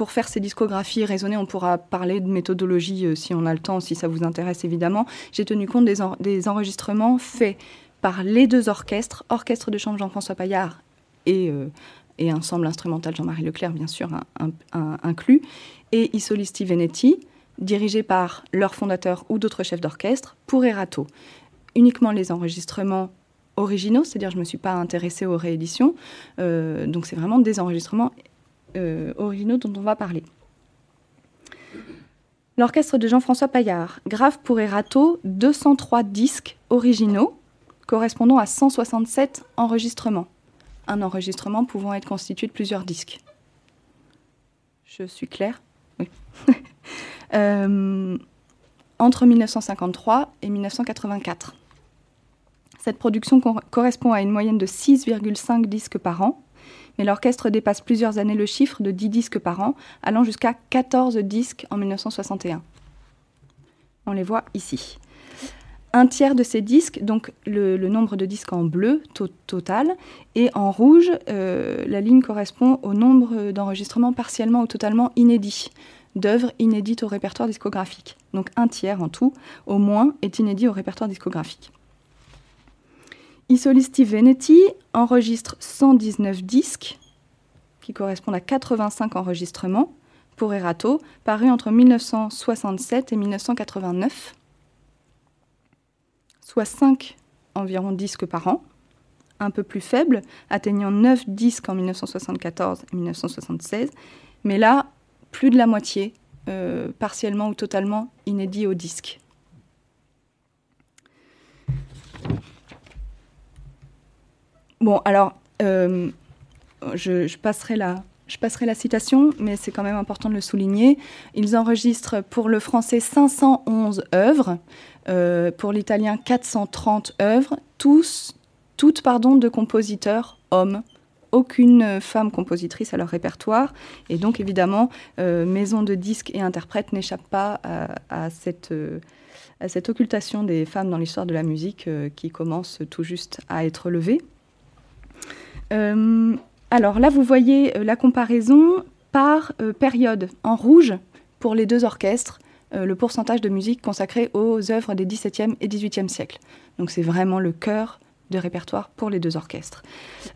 pour faire ces discographies raisonnées, on pourra parler de méthodologie euh, si on a le temps, si ça vous intéresse évidemment. J'ai tenu compte des, enregistrements faits par les deux orchestres, orchestre de chambre Jean-François Paillard et, euh, et, ensemble instrumental Jean-Marie Leclerc, bien sûr, inclus, et I Solisti Veneti, dirigés par leur fondateur ou d'autres chefs d'orchestre, pour Erato. Uniquement les enregistrements originaux, c'est-à-dire je ne me suis pas intéressée aux rééditions, euh, donc c'est vraiment des enregistrements euh, originaux dont on va parler. L'orchestre de Jean-François Paillard grave pour Erato 203 disques originaux correspondant à 167 enregistrements. Un enregistrement pouvant être constitué de plusieurs disques. Je suis claire? Oui. [laughs] Euh, entre 1953 et 1984. Cette production correspond à une moyenne de 6,5 disques par an mais l'orchestre dépasse plusieurs années le chiffre de 10 disques par an, allant jusqu'à 14 disques en 1961. On les voit ici. Un tiers de ces disques, donc le, nombre de disques en bleu total, et en rouge, euh, la ligne correspond au nombre d'enregistrements partiellement ou totalement inédits. d'œuvres inédites au répertoire discographique. Donc un tiers en tout, au moins, est inédit au répertoire discographique. I Solisti Veneti enregistre 119 disques, qui correspondent à 85 enregistrements pour Erato, parus entre 1967 et 1989, soit 5 environ disques par an, un peu plus faible, atteignant 9 disques en 1974 et 1976, mais là, plus de la moitié, euh, partiellement ou totalement inédit au disque. Bon, alors, euh, je, passerai la, je passerai la citation, mais c'est quand même important de le souligner. Ils enregistrent pour le français 511 œuvres, euh, pour l'italien 430 œuvres, tous, toutes pardon, de compositeurs hommes. Aucune femme compositrice à leur répertoire. Et donc, évidemment, euh, maison de disques et interprètes n'échappent pas à, cette, à, cette, occultation des femmes dans l'histoire de la musique qui commence tout juste à être levée. Alors là, vous voyez euh, la comparaison par euh, période. En rouge, pour les deux orchestres, euh, le pourcentage de musique consacré aux œuvres des XVIIe et XVIIIe siècles. Donc c'est vraiment le cœur de répertoire pour les deux orchestres.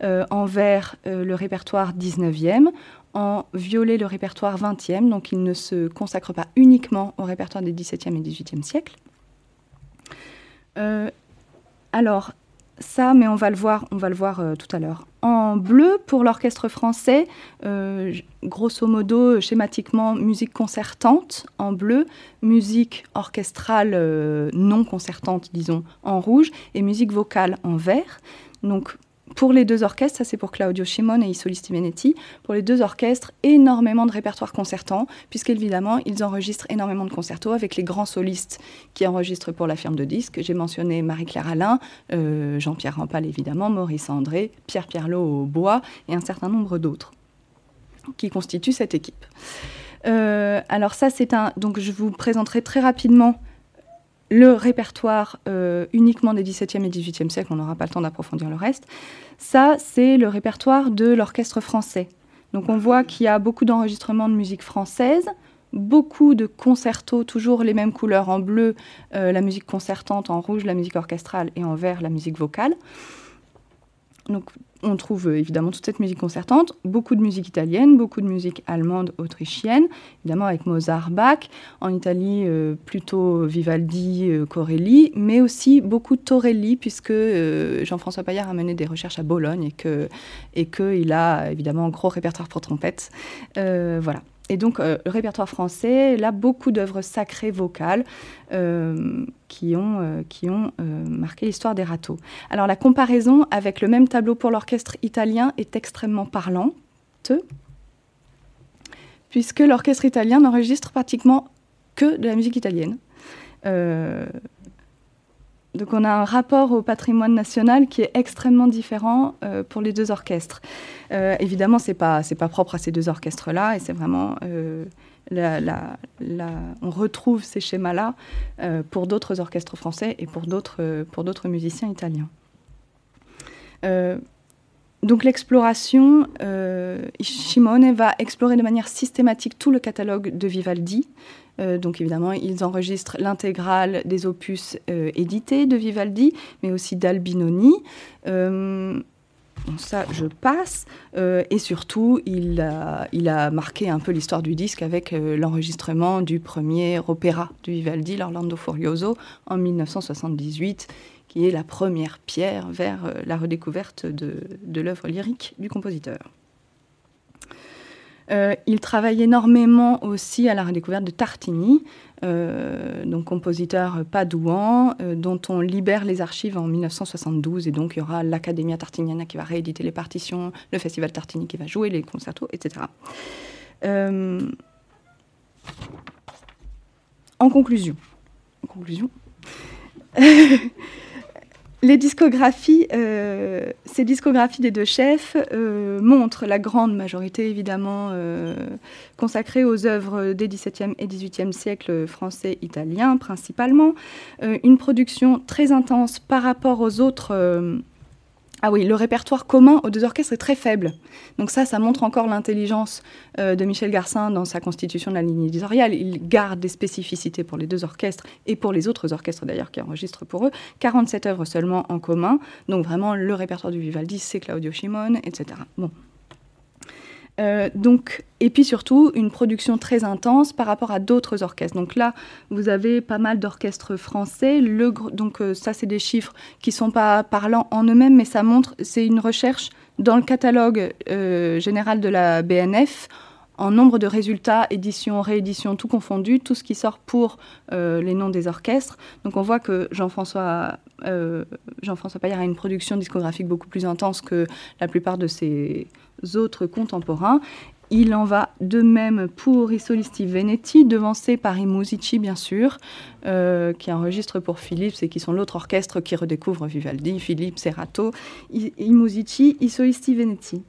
en vert, le répertoire 19e. En violet, le répertoire 20e. Donc il ne se consacre pas uniquement au répertoire des XVIIe et XVIIIe siècles. alors, ça, mais on va le voir, on va le voir euh, tout à l'heure. En bleu, pour l'orchestre français, euh, grosso modo, schématiquement, musique concertante en bleu, musique orchestrale euh, non concertante, disons, en rouge, et musique vocale en vert. Donc, pour les deux orchestres, ça c'est pour Claudio Shimon et Isolisti Venetti, pour les deux orchestres, énormément de répertoire concertant, puisqu'évidemment, ils enregistrent énormément de concertos avec les grands solistes qui enregistrent pour la firme de disques. J'ai mentionné Marie-Claire Alain, euh, Jean-Pierre Rampal évidemment, Maurice André, Pierre Pierlot au bois et un certain nombre d'autres qui constituent cette équipe. Euh, alors ça, c'est un... Donc je vous présenterai très rapidement le répertoire euh, uniquement des XVIIe et XVIIIe siècles, on n'aura pas le temps d'approfondir le reste. Ça, c'est le répertoire de l'orchestre français. Donc on voit qu'il y a beaucoup d'enregistrements de musique française, beaucoup de concertos, toujours les mêmes couleurs, en bleu euh, la musique concertante, en rouge la musique orchestrale et en vert la musique vocale. Donc on trouve euh, évidemment toute cette musique concertante, beaucoup de musique italienne, beaucoup de musique allemande, autrichienne, évidemment avec Mozart, Bach, en Italie euh, plutôt Vivaldi, euh, Corelli, mais aussi beaucoup Torelli, puisque Jean-François Paillard a mené des recherches à Bologne et qu'il et que il a évidemment un gros répertoire pour trompette. voilà. Et donc, le répertoire français, là, beaucoup d'œuvres sacrées vocales qui ont, euh, qui ont euh, marqué l'histoire des râteaux. Alors la comparaison avec le même tableau pour l'orchestre italien est extrêmement parlante, puisque l'orchestre italien n'enregistre pratiquement que de la musique italienne. Euh, donc on a un rapport au patrimoine national qui est extrêmement différent pour les deux orchestres. évidemment, ce n'est pas, propre à ces deux orchestres-là, et c'est vraiment on retrouve ces schémas-là euh, pour d'autres orchestres français et pour d'autres musiciens italiens. Euh, donc l'exploration, euh, Shimone va explorer de manière systématique tout le catalogue de Vivaldi. Donc évidemment, ils enregistrent l'intégrale des opus édités de Vivaldi, mais aussi d'Albinoni ça, je passe. Euh, et surtout, il a, marqué un peu l'histoire du disque avec euh, l'enregistrement du premier opéra de Vivaldi, l'Orlando Furioso, en 1978, qui est la première pierre vers euh, la redécouverte de, de l'œuvre lyrique du compositeur. Il travaille énormément aussi à la redécouverte de Tartini, euh, donc compositeur padouan, euh, dont on libère les archives en 1972. Et donc, il y aura l'Academia Tartiniana qui va rééditer les partitions, le Festival Tartini qui va jouer les concertos, etc. Euh, en conclusion, en conclusion [laughs] les discographies, euh, ces discographies des deux chefs euh, montrent la grande majorité, évidemment, euh, consacrée aux œuvres des XVIIe et XVIIIe siècles français, italiens principalement. une production très intense par rapport aux autres ah oui, le répertoire commun aux deux orchestres est très faible. Donc ça, ça montre encore l'intelligence euh, de Michel Garcin dans sa constitution de la ligne éditoriale. Il garde des spécificités pour les deux orchestres et pour les autres orchestres d'ailleurs qui enregistrent pour eux. 47 œuvres seulement en commun. Donc vraiment, le répertoire du Vivaldi, c'est Claudio Shimon, etc. Bon, euh, donc, et puis surtout, une production très intense par rapport à d'autres orchestres. Donc là, vous avez pas mal d'orchestres français. Donc euh, ça, c'est des chiffres qui sont pas parlants en eux-mêmes, mais ça montre, c'est une recherche dans le catalogue euh, général de la BNF en nombre de résultats, édition, réédition, tout confondu, tout ce qui sort pour les noms des orchestres. Donc on voit que Jean-François Jean-François Paillard a une production discographique beaucoup plus intense que la plupart de ses autres contemporains. Il en va de même pour I Solisti Venetti, devancé par I bien sûr, euh, qui enregistre pour Philips et qui sont l'autre orchestre qui redécouvre Vivaldi, Philippe, Serrato, I, I Musici, I Solisti Venetti.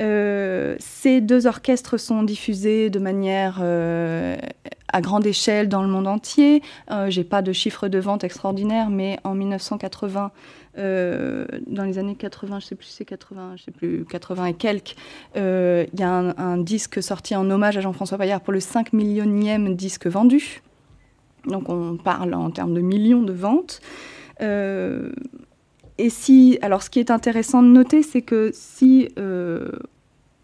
Euh, ces deux orchestres sont diffusés de manière euh, à grande échelle dans le monde entier. J'ai pas de chiffres de vente extraordinaires, mais en 1980, euh, dans les années 80, je sais plus si c'est 80, je sais plus, 80 et quelques, euh, il y a un, disque sorti en hommage à Jean-François Paillard pour le 5 millionième disque vendu. Donc on parle en termes de millions de ventes. Euh, et si, alors ce qui est intéressant de noter, c'est que si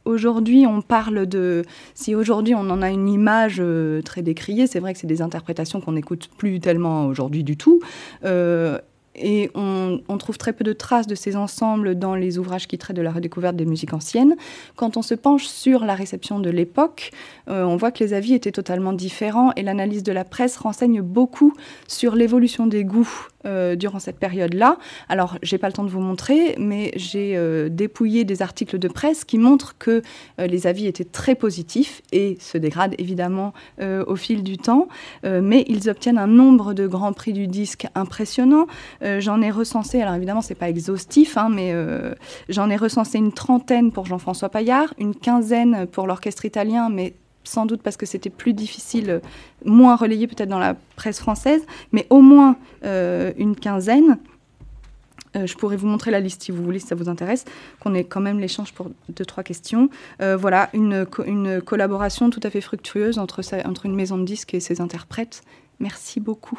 aujourd'hui on parle de, si aujourd'hui on en a une image très décriée, c'est vrai que c'est des interprétations qu'on n'écoute plus tellement aujourd'hui du tout. Et on, trouve très peu de traces de ces ensembles dans les ouvrages qui traitent de la redécouverte des musiques anciennes. Quand on se penche sur la réception de l'époque, euh, on voit que les avis étaient totalement différents et l'analyse de la presse renseigne beaucoup sur l'évolution des goûts euh, durant cette période-là. Alors, j'ai pas le temps de vous montrer, mais j'ai euh, dépouillé des articles de presse qui montrent que les avis étaient très positifs et se dégradent évidemment au fil du temps, mais ils obtiennent un nombre de grands prix du disque impressionnant. J'en ai recensé, alors évidemment, c'est pas exhaustif, hein, mais j'en ai recensé une trentaine pour Jean-François Paillard, une quinzaine pour l'orchestre italien, mais sans doute parce que c'était plus difficile, moins relayé peut-être dans la presse française, mais au moins euh, une quinzaine. Euh, je pourrais vous montrer la liste si vous voulez, si ça vous intéresse, qu'on ait quand même l'échange pour deux, trois questions. Euh, voilà, une, une, collaboration tout à fait fructueuse entre, entre une maison de disques et ses interprètes. Merci beaucoup.